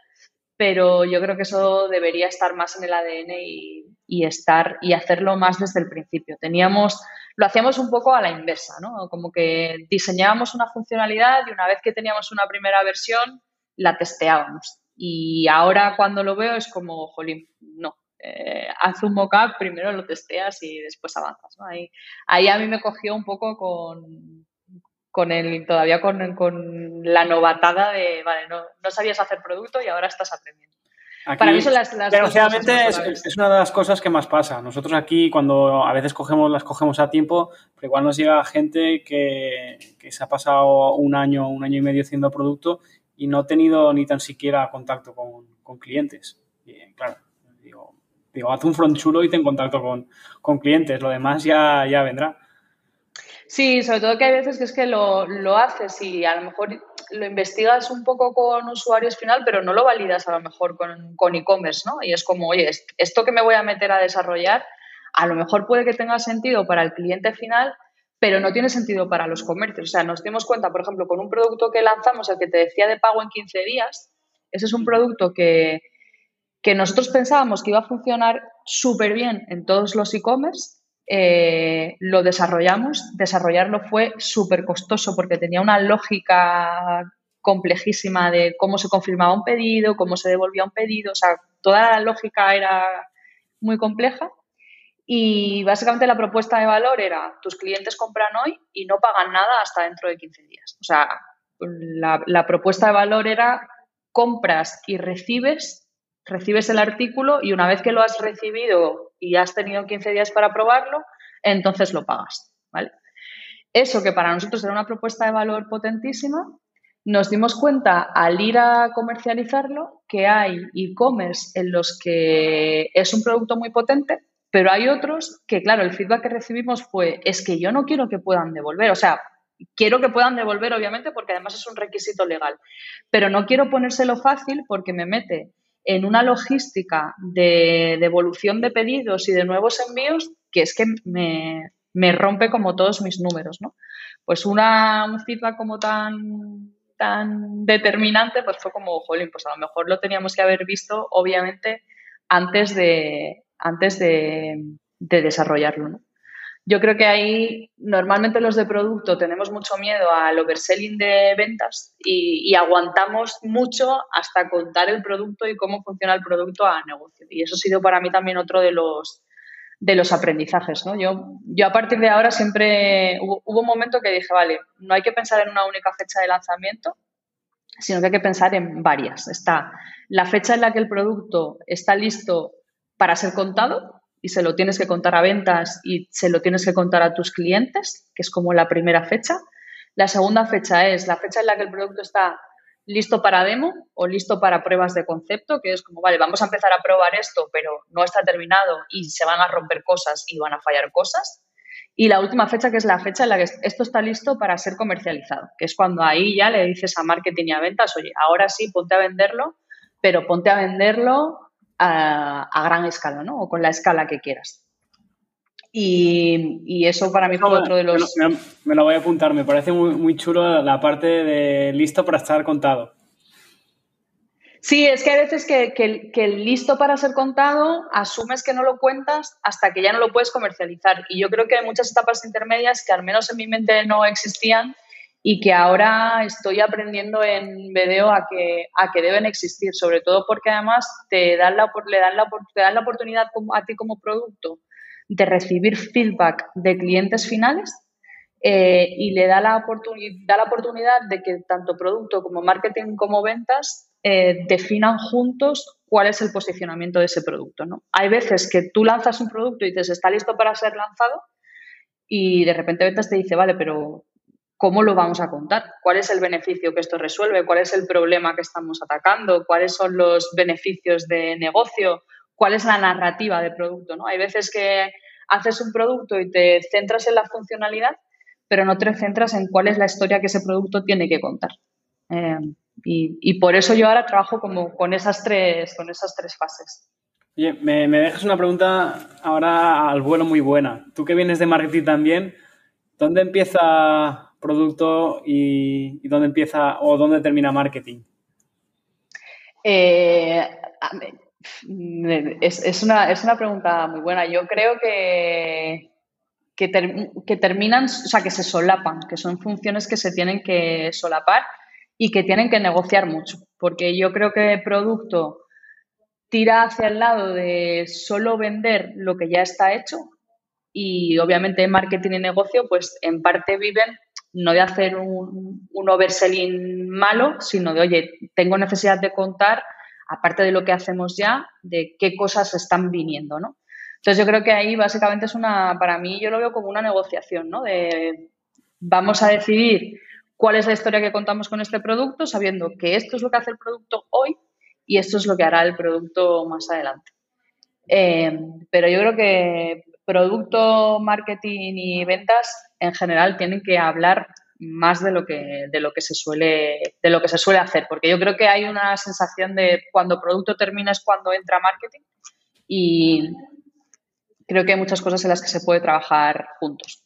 pero yo creo que eso debería estar más en el ADN y, y estar y hacerlo más desde el principio. Teníamos, lo hacíamos un poco a la inversa, ¿no? Como que diseñábamos una funcionalidad y una vez que teníamos una primera versión, la testeábamos. Y ahora cuando lo veo es como, jolín, no. Eh, haz un mockup, primero lo testeas y después avanzas. Ahí, ahí a mí me cogió un poco con, con el, todavía con, con la novatada de, vale, no, no sabías hacer producto y ahora estás aprendiendo. Para mí son las, desgraciadamente es, una de las cosas que más pasa. Nosotros aquí cuando a veces cogemos las cogemos a tiempo, pero igual nos llega gente que, se ha pasado un año, un año y medio haciendo producto y no ha tenido ni tan siquiera contacto con, clientes. Y, claro, digo, haz un front chulo y ten contacto con, con clientes, lo demás ya, ya vendrá. Sí, sobre todo que hay veces que es que lo, lo haces y a lo mejor lo investigas un poco con usuarios final, pero no lo validas a lo mejor con e-commerce, ¿no? Y es como, oye, esto que me voy a meter a desarrollar, a lo mejor puede que tenga sentido para el cliente final, pero no tiene sentido para los comercios. O sea, nos dimos cuenta, por ejemplo, con un producto que lanzamos, el que te decía de pago en 15 días, ese es un producto que, que nosotros pensábamos que iba a funcionar súper bien en todos los e-commerce eh, lo desarrollamos. Desarrollarlo fue súper costoso porque tenía una lógica complejísima de cómo se confirmaba un pedido, cómo se devolvía un pedido, o sea, toda la lógica era muy compleja. Y básicamente la propuesta de valor era, tus clientes compran hoy y no pagan nada hasta dentro de 15 días. O sea, la, la propuesta de valor era, compras y recibes, recibes el artículo y una vez que lo has recibido y has tenido 15 días para probarlo, entonces lo pagas. ¿vale? Eso que para nosotros era una propuesta de valor potentísima, nos dimos cuenta al ir a comercializarlo que hay e-commerce en los que es un producto muy potente, pero hay otros que, claro, el feedback que recibimos fue, es que yo no quiero que puedan devolver, o sea, quiero que puedan devolver, obviamente, porque además es un requisito legal, pero no quiero ponérselo fácil porque me mete en una logística de devolución de, pedidos y de nuevos envíos que es que me, rompe como todos mis números, ¿no? Pues una, un feedback como tan, tan determinante, pues fue como, jolín, pues a lo mejor lo teníamos que haber visto, obviamente, antes de, antes de, de desarrollarlo, ¿no? Yo creo que ahí normalmente los de producto tenemos mucho miedo al overselling de ventas y, aguantamos mucho hasta contar el producto y cómo funciona el producto a negocio. Y eso ha sido para mí también otro de los, de los aprendizajes. ¿no? Yo, yo a partir de ahora siempre hubo, hubo un momento que dije, vale, no hay que pensar en una única fecha de lanzamiento, sino que hay que pensar en varias. Está la fecha en la que el producto está listo para ser contado, y se lo tienes que contar a ventas y se lo tienes que contar a tus clientes, que es como la primera fecha. La segunda fecha es la fecha en la que el producto está listo para demo o listo para pruebas de concepto, que es como, vale, vamos a empezar a probar esto, pero no está terminado y se van a romper cosas y van a fallar cosas. Y la última fecha, que es la fecha en la que esto está listo para ser comercializado, que es cuando ahí ya le dices a marketing y a ventas, oye, ahora sí, ponte a venderlo, pero ponte a venderlo a, gran escala, ¿no? O con la escala que quieras. Y, eso para mí fue otro de los... Me, lo voy a apuntar, me parece muy, muy chulo la parte de listo para estar contado. Sí, es que hay veces que, el listo para ser contado asumes que no lo cuentas hasta que ya no lo puedes comercializar. Y yo creo que hay muchas etapas intermedias que al menos en mi mente no existían y que ahora estoy aprendiendo en video a que, a que deben existir, sobre todo porque además te dan la, le la oportunidad a ti como producto de recibir feedback de clientes finales eh, y le da la, da la oportunidad de que tanto producto como marketing como ventas eh, definan juntos cuál es el posicionamiento de ese producto. ¿no? Hay veces que tú lanzas un producto y dices, está listo para ser lanzado y de repente ventas te dice, vale, pero ¿cómo lo vamos a contar? ¿Cuál es el beneficio que esto resuelve? ¿Cuál es el problema que estamos atacando? ¿Cuáles son los beneficios de negocio? ¿Cuál es la narrativa de producto? ¿no? Hay veces que haces un producto y te centras en la funcionalidad, pero no te centras en cuál es la historia que ese producto tiene que contar. Eh, y, por eso yo ahora trabajo como con esas tres, con esas tres fases. Oye, me, me dejas una pregunta ahora al vuelo muy buena. Tú que vienes de marketing también, ¿dónde empieza producto y, dónde empieza o dónde termina marketing? Eh, es, una, es, una, pregunta muy buena. Yo creo que, que, terminan, o sea, que se solapan, que son funciones que se tienen que solapar y que tienen que negociar mucho, porque yo creo que el producto tira hacia el lado de solo vender lo que ya está hecho y obviamente marketing y negocio pues en parte viven no de hacer un, un overselling malo, sino de, oye, tengo necesidad de contar, aparte de lo que hacemos ya, de qué cosas están viniendo, ¿no? Entonces yo creo que ahí básicamente es una, para mí yo lo veo como una negociación, ¿no? De vamos a decidir cuál es la historia que contamos con este producto, sabiendo que esto es lo que hace el producto hoy y esto es lo que hará el producto más adelante. Eh, pero yo creo que producto, marketing y ventas en general tienen que hablar más de lo que de lo que se suele de lo que se suele hacer porque yo creo que hay una sensación de cuando producto termina es cuando entra marketing y creo que hay muchas cosas en las que se puede trabajar juntos.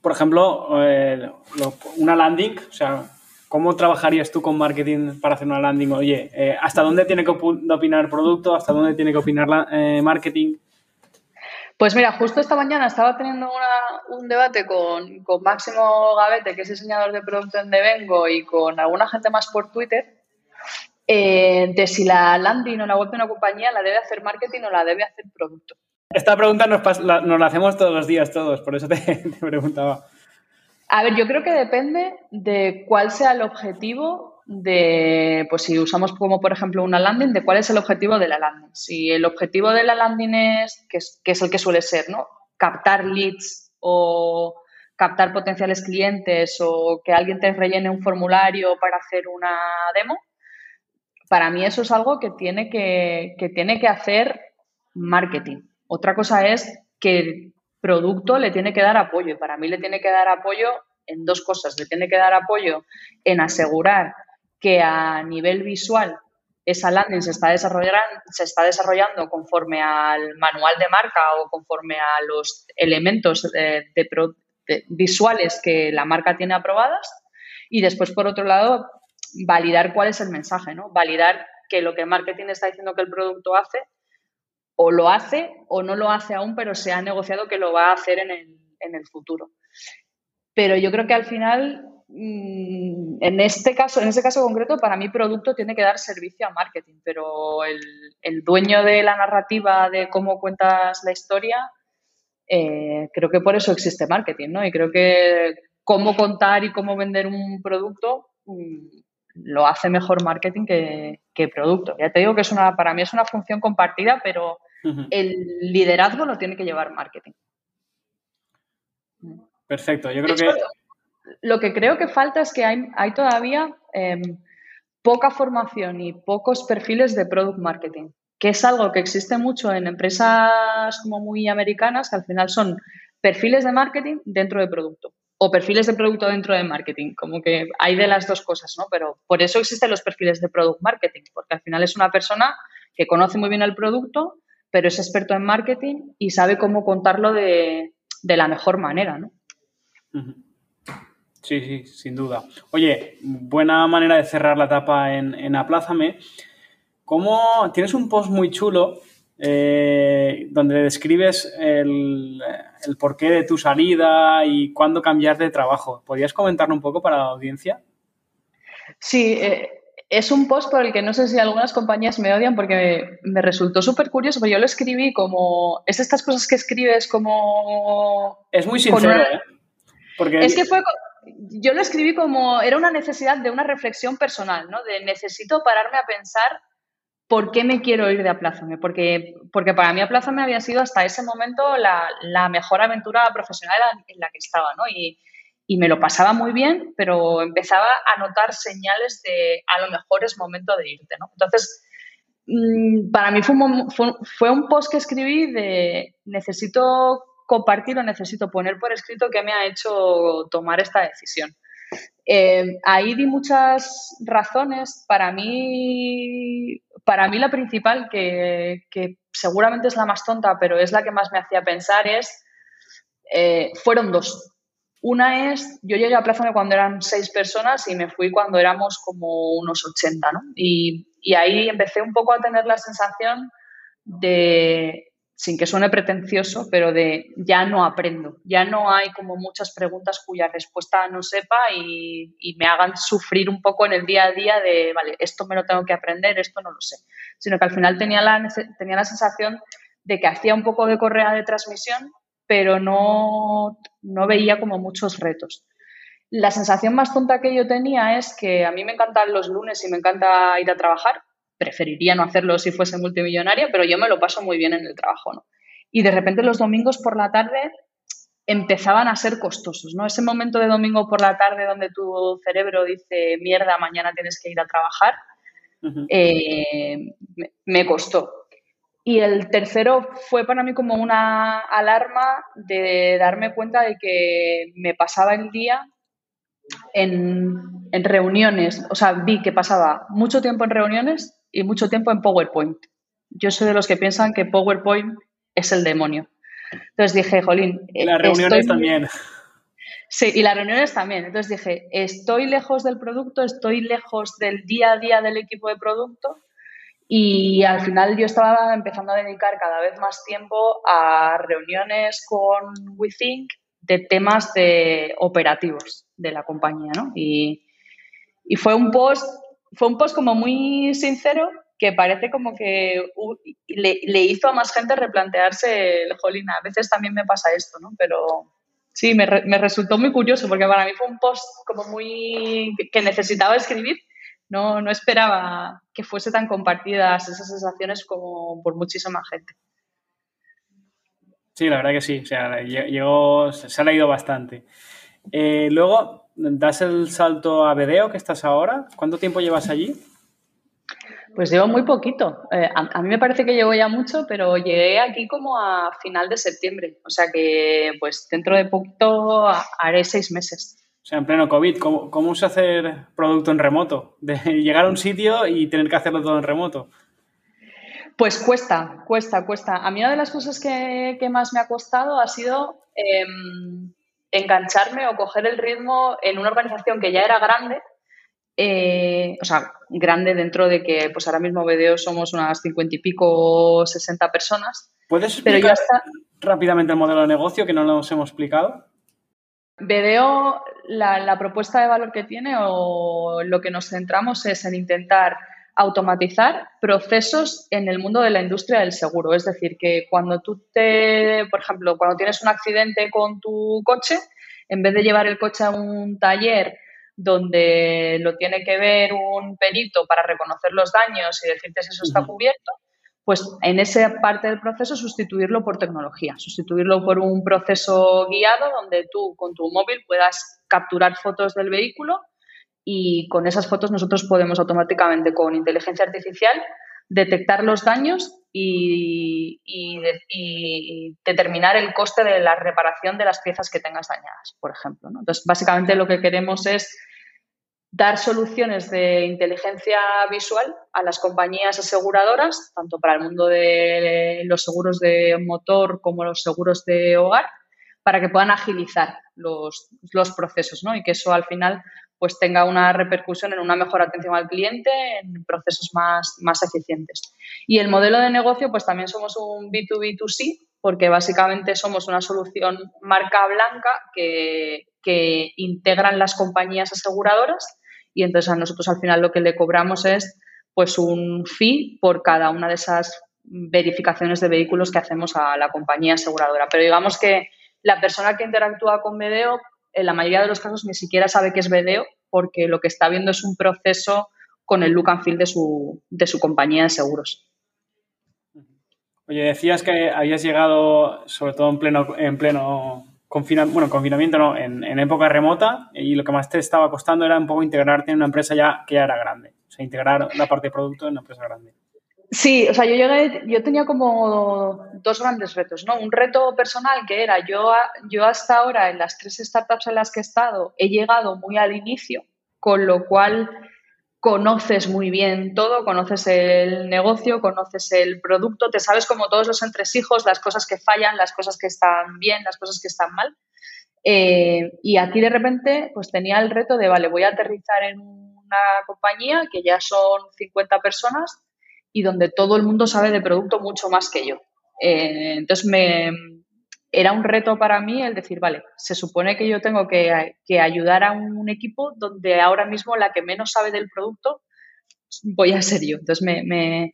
Por ejemplo eh, una landing o sea cómo trabajarías tú con marketing para hacer una landing oye eh, hasta dónde tiene que opinar producto hasta dónde tiene que opinar la, eh, marketing pues mira, justo esta mañana estaba teniendo un debate con, Máximo Gavete, que es diseñador de producto en Devengo, y con alguna gente más por Twitter, eh, de si la landing o la web de una compañía la debe hacer marketing o la debe hacer producto. Esta pregunta nos, la, la hacemos todos los días, todos, por eso te, te preguntaba. A ver, yo creo que depende de cuál sea el objetivo de, pues si usamos como por ejemplo una landing, de cuál es el objetivo de la landing. Si el objetivo de la landing es, que es, el que suele ser, ¿no? Captar leads o captar potenciales clientes o que alguien te rellene un formulario para hacer una demo, para mí eso es algo que tiene que, que tiene que hacer marketing. Otra cosa es que el producto le tiene que dar apoyo y para mí le tiene que dar apoyo en dos cosas. Le tiene que dar apoyo en asegurar que a nivel visual esa landing se está, desarrollando, se está desarrollando conforme al manual de marca o conforme a los elementos visuales que la marca tiene aprobadas. Y después, por otro lado, validar cuál es el mensaje, ¿no? Validar que lo que marketing está diciendo que el producto hace, o lo hace o no lo hace aún, pero se ha negociado que lo va a hacer en el, el futuro. Pero yo creo que al final en este caso, en este caso concreto, para mi producto tiene que dar servicio a marketing, pero el, dueño de la narrativa de cómo cuentas la historia, eh, creo que por eso existe marketing, ¿no? Y creo que cómo contar y cómo vender un producto mm, lo hace mejor marketing que, producto. Ya te digo que es una, para mí es una función compartida, pero el liderazgo lo tiene que llevar marketing. Perfecto, yo creo que lo que creo que falta es que hay, todavía em, poca formación y pocos perfiles de product marketing, que es algo que existe mucho en empresas como muy americanas, que al final son perfiles de marketing dentro de producto o perfiles de producto dentro de marketing, como que hay de las dos cosas, ¿no? Pero por eso existen los perfiles de product marketing, porque al final es una persona que conoce muy bien el producto, pero es experto en marketing y sabe cómo contarlo de, la mejor manera, ¿no? Sí, sí, sin duda. Oye, buena manera de cerrar la etapa en, en Aplázame. ¿Cómo tienes un post muy chulo eh, donde describes el, porqué de tu salida y cuándo cambiar de trabajo. ¿Podrías comentarlo un poco para la audiencia? Sí, eh, es un post por el que no sé si algunas compañías me odian porque me, resultó súper curioso, pero yo lo escribí como... Es estas cosas que escribes como... Es muy sincero, ¿eh? Porque... Es que fue... Yo lo escribí como... Era una necesidad de una reflexión personal, ¿no? De necesito pararme a pensar ¿por qué me quiero ir de Aplázame? Porque, porque para mí Aplázame había sido hasta ese momento la, mejor aventura profesional en la que estaba, ¿no? Y, me lo pasaba muy bien, pero empezaba a notar señales de a lo mejor es momento de irte, ¿no? Entonces, mm, para mí fue un, fue, un post que escribí de necesito compartir o necesito poner por escrito qué me ha hecho tomar esta decisión. Eh, ahí di muchas razones. Para mí, para mí la principal, que, seguramente es la más tonta, pero es la que más me hacía pensar, es, eh, fueron dos. Una es, yo llegué a Plaza cuando eran seis personas y me fui cuando éramos como unos 80, ¿no? Y ahí empecé un poco a tener la sensación de, sin que suene pretencioso, pero de ya no aprendo, ya no hay como muchas preguntas cuya respuesta no sepa y, me hagan sufrir un poco en el día a día de, vale, esto me lo tengo que aprender, esto no lo sé, sino que al final tenía la, tenía la sensación de que hacía un poco de correa de transmisión, pero no, no veía como muchos retos. La sensación más tonta que yo tenía es que a mí me encantan los lunes y me encanta ir a trabajar, preferiría no hacerlo si fuese multimillonaria, pero yo me lo paso muy bien en el trabajo, ¿no? Y de repente los domingos por la tarde empezaban a ser costosos, ¿no? Ese momento de domingo por la tarde donde tu cerebro dice, mierda, mañana tienes que ir a trabajar, eh, me, costó. Y el tercero fue para mí como una alarma de darme cuenta de que me pasaba el día en, en reuniones, o sea, vi que pasaba mucho tiempo en reuniones y mucho tiempo en PowerPoint. Yo soy de los que piensan que PowerPoint es el demonio. Entonces dije, jolín. Y las reuniones también. Sí, y las reuniones también. Entonces dije, estoy lejos del producto, estoy lejos del día a día del equipo de producto y al final yo estaba empezando a dedicar cada vez más tiempo a reuniones con WeThink de temas de operativos de la compañía, ¿no? Y, y fue un post fue un post como muy sincero que parece como que le, hizo a más gente replantearse el jolín. A veces también me pasa esto, ¿no? Pero sí, me, me, resultó muy curioso porque para mí fue un post como muy que necesitaba escribir. No, no esperaba que fuese tan compartidas esas sensaciones como por muchísima gente. Sí, la verdad que sí. O sea, yo, se ha leído bastante. Eh, luego, das el salto a Bedeo, que estás ahora. ¿Cuánto tiempo llevas allí? Pues llevo muy poquito. Eh, a, mí me parece que llevo ya mucho, pero llegué aquí como a final de septiembre. O sea que, pues dentro de poquito haré seis meses. O sea, en pleno COVID, ¿cómo, cómo se hace producto en remoto? De llegar a un sitio y tener que hacerlo todo en remoto. Pues cuesta, cuesta, cuesta. A mí una de las cosas que, más me ha costado ha sido em, engancharme o coger el ritmo en una organización que ya era grande, eh, o sea, grande dentro de que pues ahora mismo BDO somos unas cincuenta y pico, 60 personas. ¿Puedes explicar rápidamente el modelo de negocio que no nos hemos explicado? BDO, la, la propuesta de valor que tiene o lo que nos centramos es en intentar automatizar procesos en el mundo de la industria del seguro. Es decir, que cuando tú te, por ejemplo, cuando tienes un accidente con tu coche, en vez de llevar el coche a un taller donde lo tiene que ver un perito para reconocer los daños y decirte si eso está cubierto, pues en esa parte del proceso sustituirlo por tecnología, sustituirlo por un proceso guiado donde tú con tu móvil puedas capturar fotos del vehículo y con esas fotos nosotros podemos automáticamente con inteligencia artificial detectar los daños y, determinar el coste de la reparación de las piezas que tengas dañadas, por ejemplo. Entonces, básicamente lo que queremos es dar soluciones de inteligencia visual a las compañías aseguradoras, tanto para el mundo de los seguros de motor como los seguros de hogar, para que puedan agilizar los, los procesos ¿no? y que eso al final pues tenga una repercusión en una mejor atención al cliente, en procesos más, más eficientes. Y el modelo de negocio, pues también somos un B2B2C, porque básicamente somos una solución marca blanca que, que integran las compañías aseguradoras y entonces a nosotros al final lo que le cobramos es pues un fee por cada una de esas verificaciones de vehículos que hacemos a la compañía aseguradora. Pero digamos que la persona que interactúa con Medeo en la mayoría de los casos ni siquiera sabe qué es Vedeo porque lo que está viendo es un proceso con el look and feel de su, de su compañía de seguros. Oye, decías que habías llegado, sobre todo en pleno, en pleno bueno, confinamiento, no, en, época remota, y lo que más te estaba costando era un poco integrarte en una empresa ya que ya era grande, o sea, integrar la parte de producto en una empresa grande. Sí, o sea, yo llegué, yo tenía como dos grandes retos, ¿no? Un reto personal que era yo, yo hasta ahora en las tres startups en las que he estado he llegado muy al inicio, con lo cual conoces muy bien todo, conoces el negocio, conoces el producto, te sabes como todos los entresijos, las cosas que fallan, las cosas que están bien, las cosas que están mal. Eh, y aquí de repente pues tenía el reto de, vale, voy a aterrizar en una compañía que ya son 50 personas y donde todo el mundo sabe de producto mucho más que yo. Eh, entonces me, era un reto para mí el decir, vale, se supone que yo tengo que, que, ayudar a un equipo donde ahora mismo la que menos sabe del producto voy a ser yo. Entonces me, me,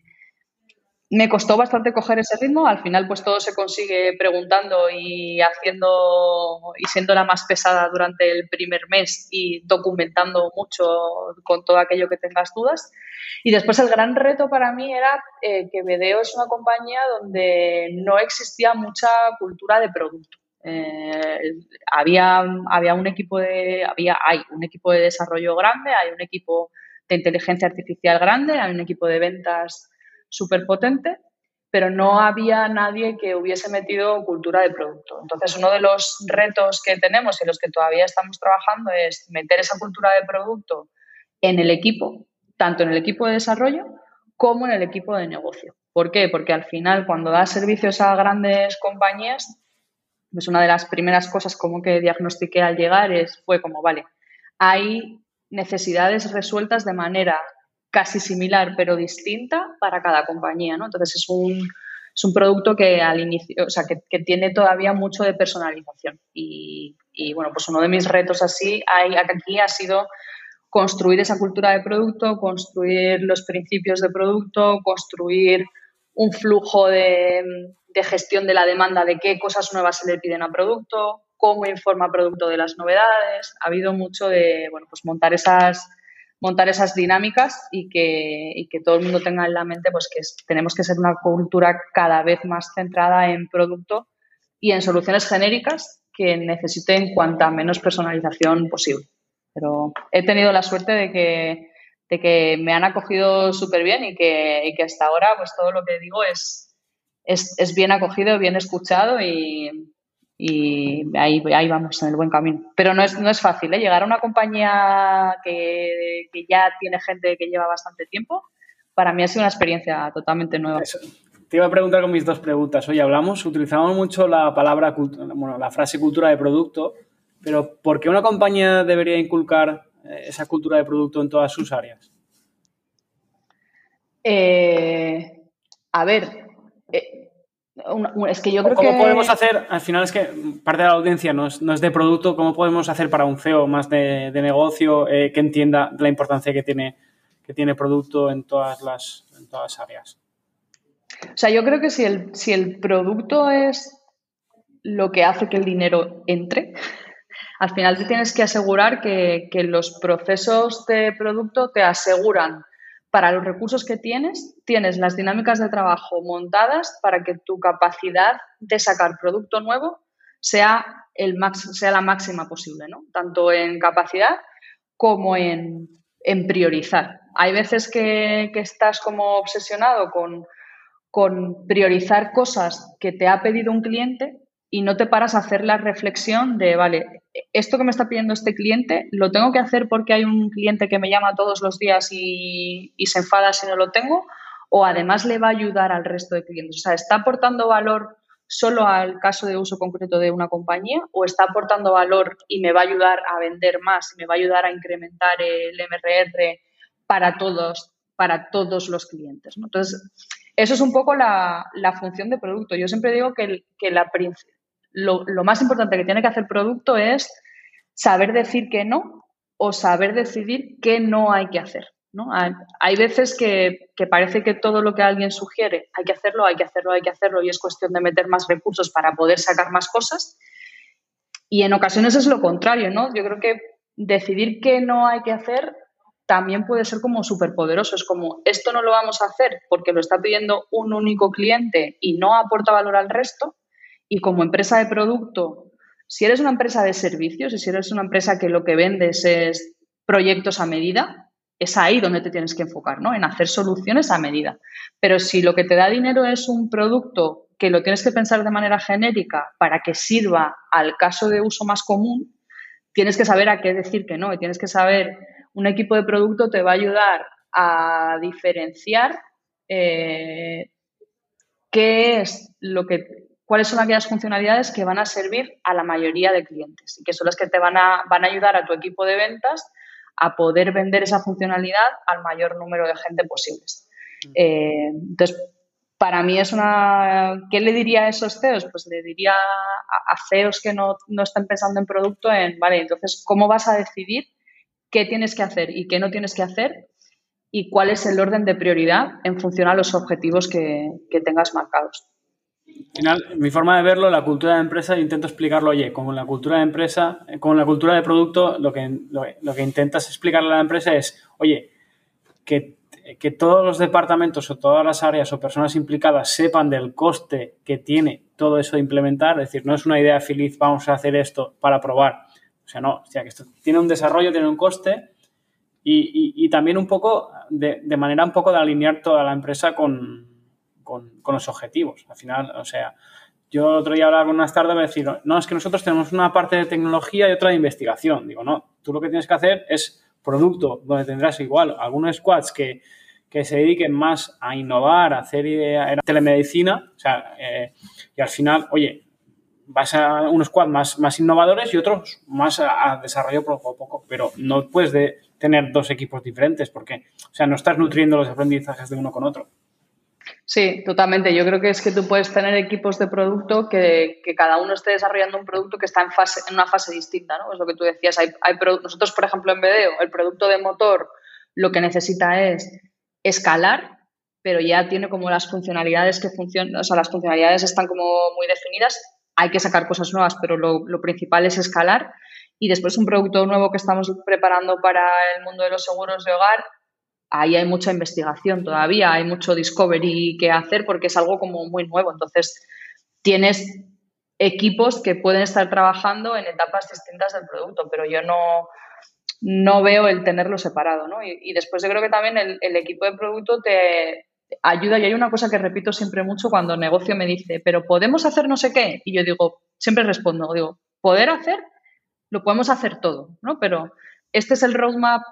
me costó bastante coger ese ritmo. Al final, pues todo se consigue preguntando y haciendo y siendo la más pesada durante el primer mes y documentando mucho con todo aquello que tengas dudas. Y después el gran reto para mí era eh, que Vedeo es una compañía donde no existía mucha cultura de producto. Eh, había, había un equipo de, había, hay un equipo de desarrollo grande, hay un equipo de inteligencia artificial grande, hay un equipo de ventas súper potente, pero no había nadie que hubiese metido cultura de producto. Entonces, uno de los retos que tenemos y los que todavía estamos trabajando es meter esa cultura de producto en el equipo, tanto en el equipo de desarrollo como en el equipo de negocio. ¿Por qué? Porque al final, cuando das servicios a grandes compañías, pues una de las primeras cosas como que diagnostiqué al llegar es, fue como, vale, hay necesidades resueltas de manera casi similar pero distinta para cada compañía, ¿no? Entonces es un, es un producto que al inicio, o sea, que, tiene todavía mucho de personalización. Y, bueno, pues uno de mis retos así aquí ha sido construir esa cultura de producto, construir los principios de producto, construir un flujo de, de gestión de la demanda de qué cosas nuevas se le piden a producto, cómo informa producto de las novedades. Ha habido mucho de, bueno, pues montar esas montar esas dinámicas y que, que todo el mundo tenga en la mente pues que tenemos que ser una cultura cada vez más centrada en producto y en soluciones genéricas que necesiten cuanta menos personalización posible. Pero he tenido la suerte de que, de que me han acogido súper bien y que, y que hasta ahora pues todo lo que digo es, es, es bien acogido, bien escuchado y, y ahí, ahí vamos en el buen camino. Pero no es, no es fácil, ¿eh? Llegar a una compañía que, ya tiene gente que lleva bastante tiempo, para mí ha sido una experiencia totalmente nueva. Te iba a preguntar con mis dos preguntas. Oye, hablamos, utilizamos mucho la palabra, bueno, la frase cultura de producto, pero ¿por qué una compañía debería inculcar eh, esa cultura de producto en todas sus áreas? Eh, a ver, es que yo creo ¿Cómo podemos hacer? Al final es que parte de la audiencia no es, de producto. ¿Cómo podemos hacer para un CEO más de, negocio eh, que entienda la importancia que tiene, que tiene producto en todas las, en todas áreas? O sea, yo creo que si el, si el producto es lo que hace que el dinero entre, al final te tienes que asegurar que, que los procesos de producto te aseguran para los recursos que tienes, tienes las dinámicas de trabajo montadas para que tu capacidad de sacar producto nuevo sea, el sea la máxima posible, ¿no? Tanto en capacidad como en, priorizar. Hay veces que, estás como obsesionado con, con priorizar cosas que te ha pedido un cliente y no te paras a hacer la reflexión de, vale, esto que me está pidiendo este cliente, lo tengo que hacer porque hay un cliente que me llama todos los días y, se enfada si no lo tengo, o además le va a ayudar al resto de clientes. O sea, ¿está aportando valor solo al caso de uso concreto de una compañía o está aportando valor y me va a ayudar a vender más, y me va a ayudar a incrementar el MRR para todos, para todos los clientes? Entonces, eso es un poco la, función de producto. Yo siempre digo que, que la, lo, más importante que tiene que hacer producto es saber decir que no o saber decidir qué no hay que hacer. ¿no? Hay, veces que, parece que todo lo que alguien sugiere hay que hacerlo, hay que hacerlo, hay que hacerlo y es cuestión de meter más recursos para poder sacar más cosas. Y en ocasiones es lo contrario, ¿no? Yo creo que decidir qué no hay que hacer también puede ser como súper poderoso. Es como, esto no lo vamos a hacer porque lo está pidiendo un único cliente y no aporta valor al resto, y como empresa de producto, si eres una empresa de servicios y si eres una empresa que lo que vendes es proyectos a medida, es ahí donde te tienes que enfocar, ¿no? En hacer soluciones a medida. Pero si lo que te da dinero es un producto que lo tienes que pensar de manera genérica para que sirva al caso de uso más común, tienes que saber a qué decir que no y tienes que saber, un equipo de producto te va a ayudar a diferenciar eh, qué es lo que cuáles son aquellas funcionalidades que van a servir a la mayoría de clientes y que son las que te van a, van a ayudar a tu equipo de ventas a poder vender esa funcionalidad al mayor número de gente posible. Mm. Eh, entonces, para mí es una... ¿Qué le diría a esos CEOs? Pues le diría a, CEOs que no, no están pensando en producto en, vale, entonces, ¿cómo vas a decidir qué tienes que hacer y qué no tienes que hacer y cuál es el orden de prioridad en función a los objetivos que, que tengas marcados? Al final, mi forma de verlo, la cultura de empresa, intento explicarlo, oye, con la cultura de empresa, con la cultura de producto, lo que, lo, que intentas explicarle a la empresa es, oye, que, que, todos los departamentos o todas las áreas o personas implicadas sepan del coste que tiene todo eso de implementar, es decir, no es una idea feliz, vamos a hacer esto para probar. O sea, no, o sea, que esto tiene un desarrollo, tiene un coste y, y, y también un poco, de, de manera un poco de alinear toda la empresa con, con, los objetivos. Al final, o sea, yo otro día hablaba con una startup y decía, no, es que nosotros tenemos una parte de tecnología y otra de investigación. Digo, no, tú lo que tienes que hacer es producto, donde tendrás igual algunos squads que, se dediquen más a innovar, a hacer telemedicina, o sea, eh, y al final, oye, vas a unos squads más, más innovadores y otros más a, desarrollo poco a poco, pero no puedes de tener dos equipos diferentes porque, o sea, no estás nutriendo los aprendizajes de uno con otro. Sí, totalmente. Yo creo que es que tú puedes tener equipos de producto que, cada uno esté desarrollando un producto que está en, fase, en una fase distinta, ¿no? Es lo que tú decías. Hay, nosotros, por ejemplo, en BDO, el producto de motor lo que necesita es escalar, pero ya tiene como las funcionalidades que funcionan, o sea, las funcionalidades están como muy definidas. Hay que sacar cosas nuevas, pero lo, lo principal es escalar. Y después un producto nuevo que estamos preparando para el mundo de los seguros de hogar ahí hay mucha investigación todavía, hay mucho discovery que hacer porque es algo como muy nuevo. Entonces, tienes equipos que pueden estar trabajando en etapas distintas del producto, pero yo no, no veo el tenerlo separado. ¿no? Y, después yo creo que también el, equipo de producto te ayuda y hay una cosa que repito siempre mucho cuando negocio me dice, pero podemos hacer no sé qué. Y yo digo, siempre respondo, digo, poder hacer, lo podemos hacer todo, ¿no? Pero este es el roadmap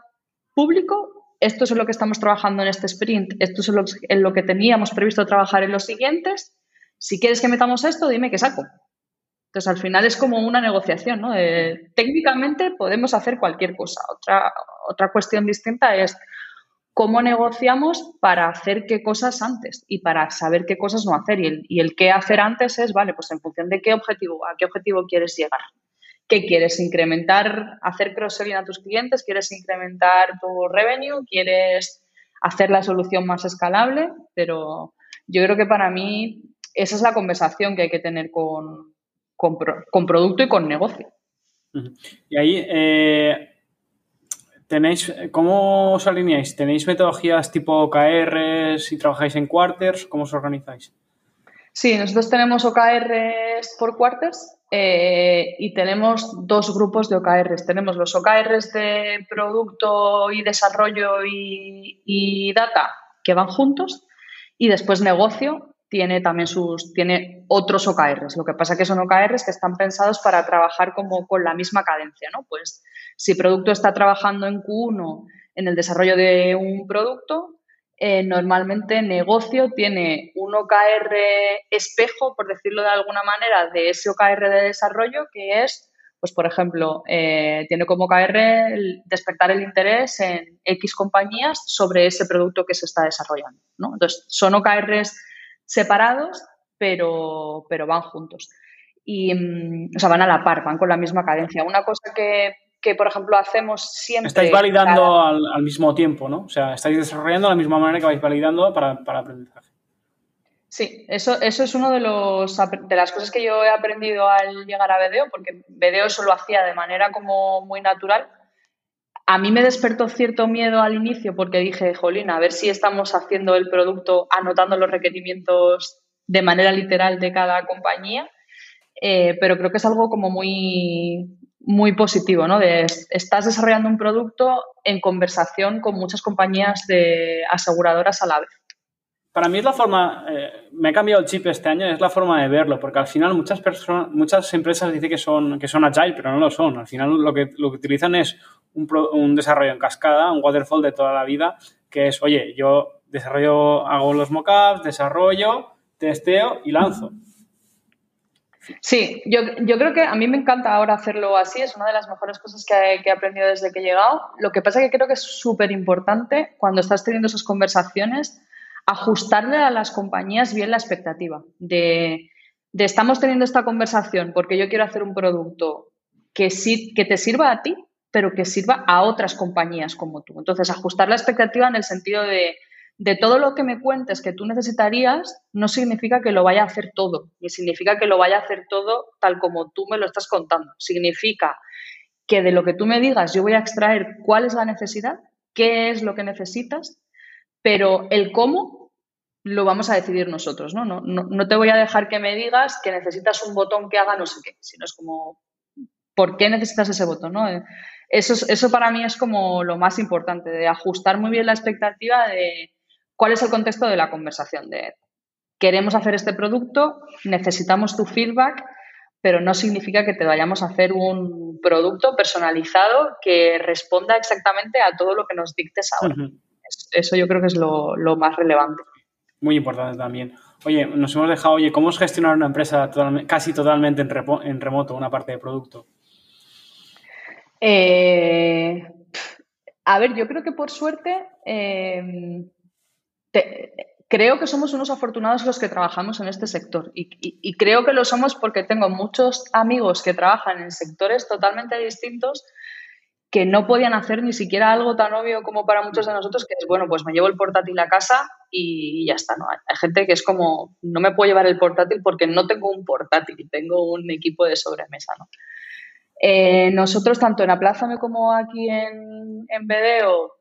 público esto es lo que estamos trabajando en este sprint, esto es en lo, que teníamos previsto trabajar en los siguientes. Si quieres que metamos esto, dime qué saco. Entonces, al final es como una negociación, ¿no? técnicamente podemos hacer cualquier cosa. Otra, otra cuestión distinta es cómo negociamos para hacer qué cosas antes y para saber qué cosas no hacer. Y el, y el qué hacer antes es, vale, pues en función de qué objetivo, a qué objetivo quieres llegar. ¿Qué quieres? ¿Incrementar, hacer cross-selling a tus clientes? ¿Quieres incrementar tu revenue? ¿Quieres hacer la solución más escalable? Pero yo creo que para mí esa es la conversación que hay que tener con, con, producto y con negocio. Y ahí, eh, ¿tenéis, ¿cómo os alineáis? ¿Tenéis metodologías tipo OKRs y trabajáis en quarters? ¿Cómo os organizáis? Sí, nosotros tenemos OKRs por quarters eh, y tenemos dos grupos de OKRs. Tenemos los OKRs de producto y desarrollo y, data que van juntos y después negocio tiene también sus, tiene otros OKRs. Lo que pasa que son OKRs que están pensados para trabajar como con la misma cadencia, ¿no? Pues si producto está trabajando en Q1 en el desarrollo de un producto, eh, normalmente negocio tiene un OKR espejo, por decirlo de alguna manera, de ese OKR de desarrollo que es, pues por ejemplo, eh, tiene como OKR despertar el interés en X compañías sobre ese producto que se está desarrollando. ¿no? Entonces, son OKRs separados, pero, pero van juntos. Y, mm, o sea, van a la par, van con la misma cadencia. Una cosa que, que por ejemplo, hacemos siempre... Estáis validando al, mismo tiempo, ¿no? O sea, estáis desarrollando de la misma manera que vais validando para, para aprendizaje. Sí, eso, eso es una de, los, de las cosas que yo he aprendido al llegar a Vedeo, porque Vedeo eso lo hacía de manera como muy natural a mí me despertó cierto miedo al inicio porque dije, jolín, a ver si estamos haciendo el producto anotando los requerimientos de manera literal de cada compañía, eh, pero creo que es algo como muy, muy positivo, ¿no? Estás desarrollando un producto en conversación con muchas compañías de aseguradoras a la vez. Para mí es la forma, eh, me he cambiado el chip este año, es la forma de verlo, porque al final muchas personas, muchas empresas dicen que son, que son agile, pero no lo son. Al final lo que, lo que utilizan es un, desarrollo en cascada, un waterfall de toda la vida, que es, oye, yo desarrollo, hago los mockups, desarrollo, testeo y lanzo. Sí, yo, creo que a mí me encanta ahora hacerlo así, es una de las mejores cosas que, he aprendido desde que he llegado. Lo que pasa es que creo que es súper importante cuando estás teniendo esas conversaciones ajustarle a las compañías bien la expectativa de, de estamos teniendo esta conversación porque yo quiero hacer un producto que, que te sirva a ti, pero que sirva a otras compañías como tú. Entonces, ajustar la expectativa en el sentido de, de todo lo que me cuentes que tú necesitarías, no significa que lo vaya a hacer todo, ni significa que lo vaya a hacer todo tal como tú me lo estás contando. Significa que de lo que tú me digas yo voy a extraer cuál es la necesidad, qué es lo que necesitas, pero el cómo lo vamos a decidir nosotros, ¿no? No, no, no te voy a dejar que me digas que necesitas un botón que haga no sé qué, sino es como, ¿por qué necesitas ese botón? ¿no? Eso, eso para mí es como lo más importante, de ajustar muy bien la expectativa de cuál es el contexto de la conversación, de queremos hacer este producto, necesitamos tu feedback, pero no significa que te vayamos a hacer un producto personalizado que responda exactamente a todo lo que nos dictes ahora. Eso yo creo que es lo, más relevante. Muy importante también. Oye, nos hemos dejado, oye, ¿cómo es gestionar una empresa casi totalmente en, en remoto, una parte de producto? Eh, a ver, yo creo que por suerte creo que somos unos afortunados los que trabajamos en este sector y, creo que lo somos porque tengo muchos amigos que trabajan en sectores totalmente distintos que no podían hacer ni siquiera algo tan obvio como para muchos de nosotros, que es, bueno, pues me llevo el portátil a casa y ya está, ¿no? Hay gente que es como, no me puedo llevar el portátil porque no tengo un portátil, tengo un equipo de sobremesa, ¿no? Eh, nosotros, tanto en Aplázame como aquí en, en Bedeo,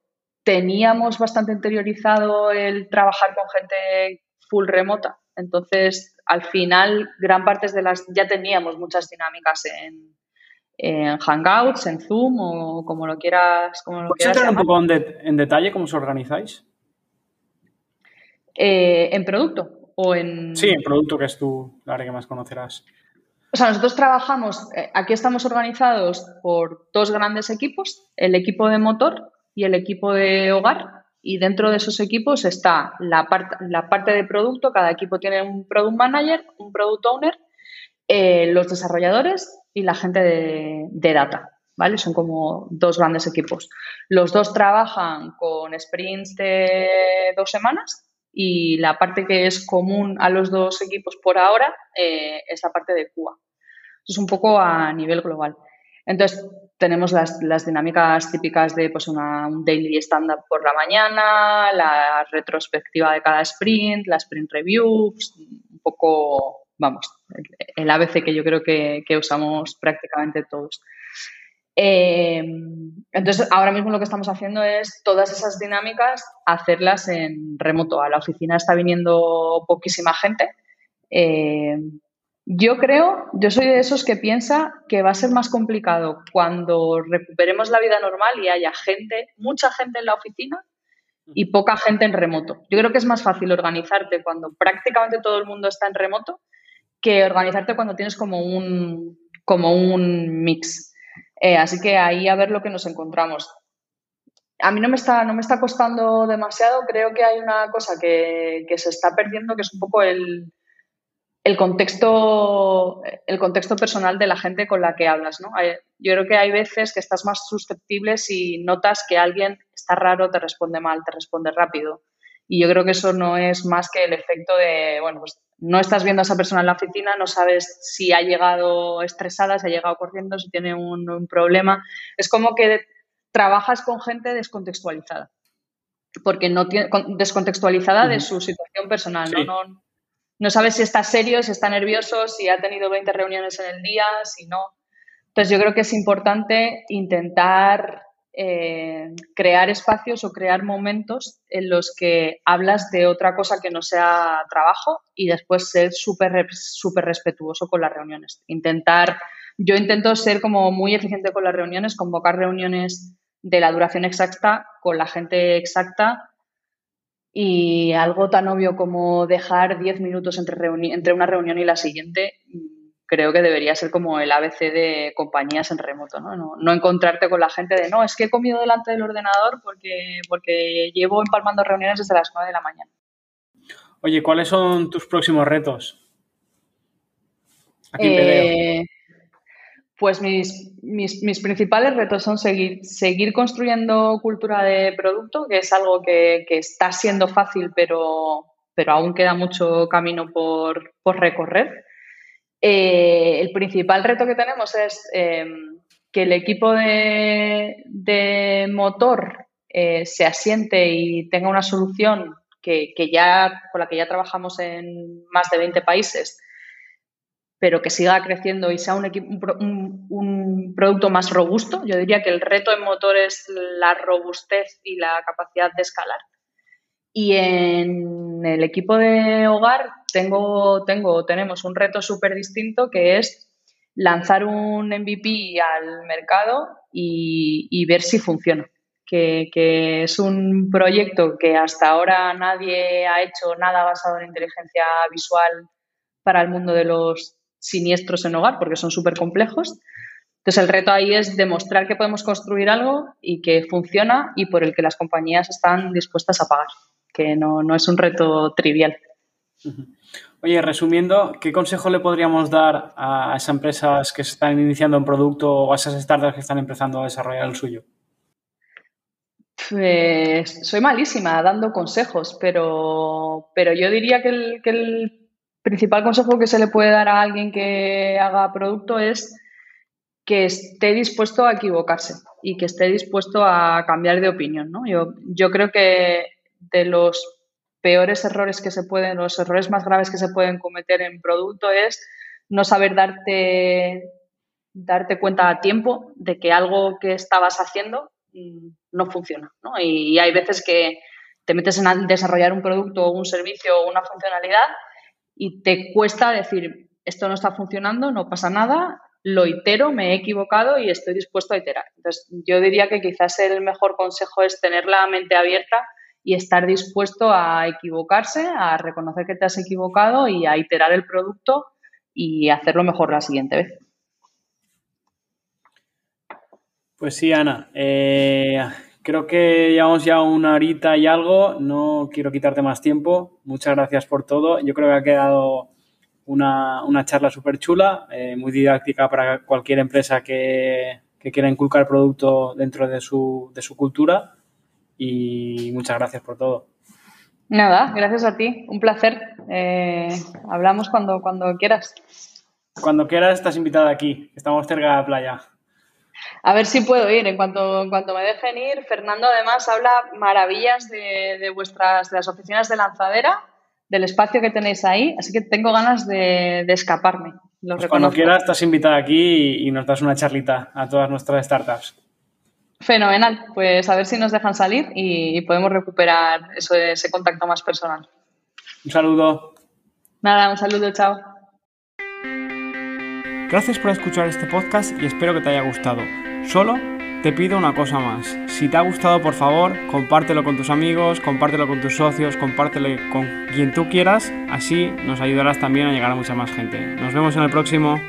teníamos bastante interiorizado el trabajar con gente full remota. Entonces, al final, gran parte de las. ya teníamos muchas dinámicas en, Hangouts, en Zoom o como lo quieras. Como ¿Puedes entrar un poco en, detalle cómo os organizáis? Eh, ¿En producto? o en...? Sí, en producto, que es tú la área que más conocerás. O sea, nosotros trabajamos, eh, aquí estamos organizados por dos grandes equipos, el equipo de motor y el equipo de hogar. Y dentro de esos equipos está la, la parte de producto, cada equipo tiene un product manager, un product owner, eh, los desarrolladores y la gente de, de data. ¿Vale? Son como dos grandes equipos. Los dos trabajan con sprints de dos semanas y la parte que es común a los dos equipos por ahora eh, es la parte de Cuba. Eso es un poco a nivel global. Entonces, tenemos las, dinámicas típicas de pues, un daily stand-up por la mañana, la retrospectiva de cada sprint, la sprint review, un poco, vamos, el ABC que yo creo que, que usamos prácticamente todos. Eh, entonces, ahora mismo lo que estamos haciendo es todas esas dinámicas hacerlas en remoto. A la oficina está viniendo poquísima gente. Eh, yo creo, yo soy de esos que piensa que va a ser más complicado cuando recuperemos la vida normal y haya gente, mucha gente en la oficina y poca gente en remoto. Yo creo que es más fácil organizarte cuando prácticamente todo el mundo está en remoto que organizarte cuando tienes como un, como un mix. Eh, así que ahí a ver lo que nos encontramos. A mí no me está, no me está costando demasiado. Creo que hay una cosa que, que se está perdiendo, que es un poco el, el contexto, el contexto personal de la gente con la que hablas, ¿no? Yo creo que hay veces que estás más susceptible si notas que alguien está raro, te responde mal, te responde rápido. Y yo creo que eso no es más que el efecto de, bueno, pues no estás viendo a esa persona en la oficina, no sabes si ha llegado estresada, si ha llegado corriendo, si tiene un, problema. Es como que trabajas con gente descontextualizada, porque no tiene, descontextualizada de su situación personal, ¿no? no sabes si está serio, si está nervioso, si ha tenido 20 reuniones en el día, si no. Entonces yo creo que es importante intentar eh, crear espacios o crear momentos en los que hablas de otra cosa que no sea trabajo y después ser súper súper respetuoso con las reuniones. Intentar, yo intento ser como muy eficiente con las reuniones, convocar reuniones de la duración exacta con la gente exacta y algo tan obvio como dejar 10 minutos entre, entre una reunión y la siguiente, creo que debería ser como el ABC de compañías en remoto, ¿no? ¿no? encontrarte con la gente de, no, es que he comido delante del ordenador porque, porque llevo empalmando reuniones desde las 9 de la mañana. Oye, ¿cuáles son tus próximos retos? Aquí eh, pues mis, mis, principales retos son seguir, seguir construyendo cultura de producto, que es algo que, está siendo fácil, pero, pero aún queda mucho camino por, recorrer. Eh, el principal reto que tenemos es eh, que el equipo de, motor eh, se asiente y tenga una solución que, que, ya, con la que ya trabajamos en más de 20 países pero que siga creciendo y sea un, un, producto más robusto. Yo diría que el reto en motor es la robustez y la capacidad de escalar. Y en el equipo de hogar tengo, tengo, tenemos un reto súper distinto que es lanzar un MVP al mercado y, ver si funciona. Que, que, es un proyecto que hasta ahora nadie ha hecho nada basado en inteligencia visual para el mundo de los siniestros en hogar porque son súper complejos. Entonces el reto ahí es demostrar que podemos construir algo y que funciona y por el que las compañías están dispuestas a pagar, que no, es un reto trivial. Oye, resumiendo, ¿qué consejo le podríamos dar a esas empresas que se están iniciando un producto o a esas startups que están empezando a desarrollar el suyo? Pues soy malísima dando consejos, pero, pero yo diría que el, que el principal consejo que se le puede dar a alguien que haga producto es que esté dispuesto a equivocarse y que esté dispuesto a cambiar de opinión. ¿no? Yo, creo que de los peores errores que se pueden, los errores más graves que se pueden cometer en producto es no saber darte, darte cuenta a tiempo de que algo que estabas haciendo mm, no funciona. ¿no? Y, y hay veces que te metes en desarrollar un producto o un servicio o una funcionalidad y te cuesta decir, esto no está funcionando, no pasa nada, lo itero, me he equivocado y estoy dispuesto a iterar. Entonces, yo diría que quizás el mejor consejo es tener la mente abierta y estar dispuesto a equivocarse, a reconocer que te has equivocado y a iterar el producto y hacerlo mejor la siguiente vez. Pues sí, Ana. Eh, Creo que llevamos ya una horita y algo, no quiero quitarte más tiempo. Muchas gracias por todo. Yo creo que ha quedado una, charla súper chula, eh, muy didáctica para cualquier empresa que, quiera inculcar producto dentro de su, de su cultura. Y muchas gracias por todo. Nada, gracias a ti, un placer. Eh, hablamos cuando, cuando quieras. Cuando quieras estás invitada aquí, estamos cerca de la playa. A ver si puedo ir. En cuanto, en cuanto me dejen ir, Fernando además habla maravillas de, vuestras, de las oficinas de lanzadera, del espacio que tenéis ahí, así que tengo ganas de, escaparme. Los Pues cuando quieras estás invitada aquí y, y nos das una charlita a todas nuestras startups. Fenomenal. Pues a ver si nos dejan salir y, y podemos recuperar eso, ese contacto más personal. Un saludo. Nada, un saludo, chao. Gracias por escuchar este podcast y espero que te haya gustado. Solo te pido una cosa más. Si te ha gustado, por favor, compártelo con tus amigos, compártelo con tus socios, compártelo con quien tú quieras. Así nos ayudarás también a llegar a mucha más gente. Nos vemos en el próximo.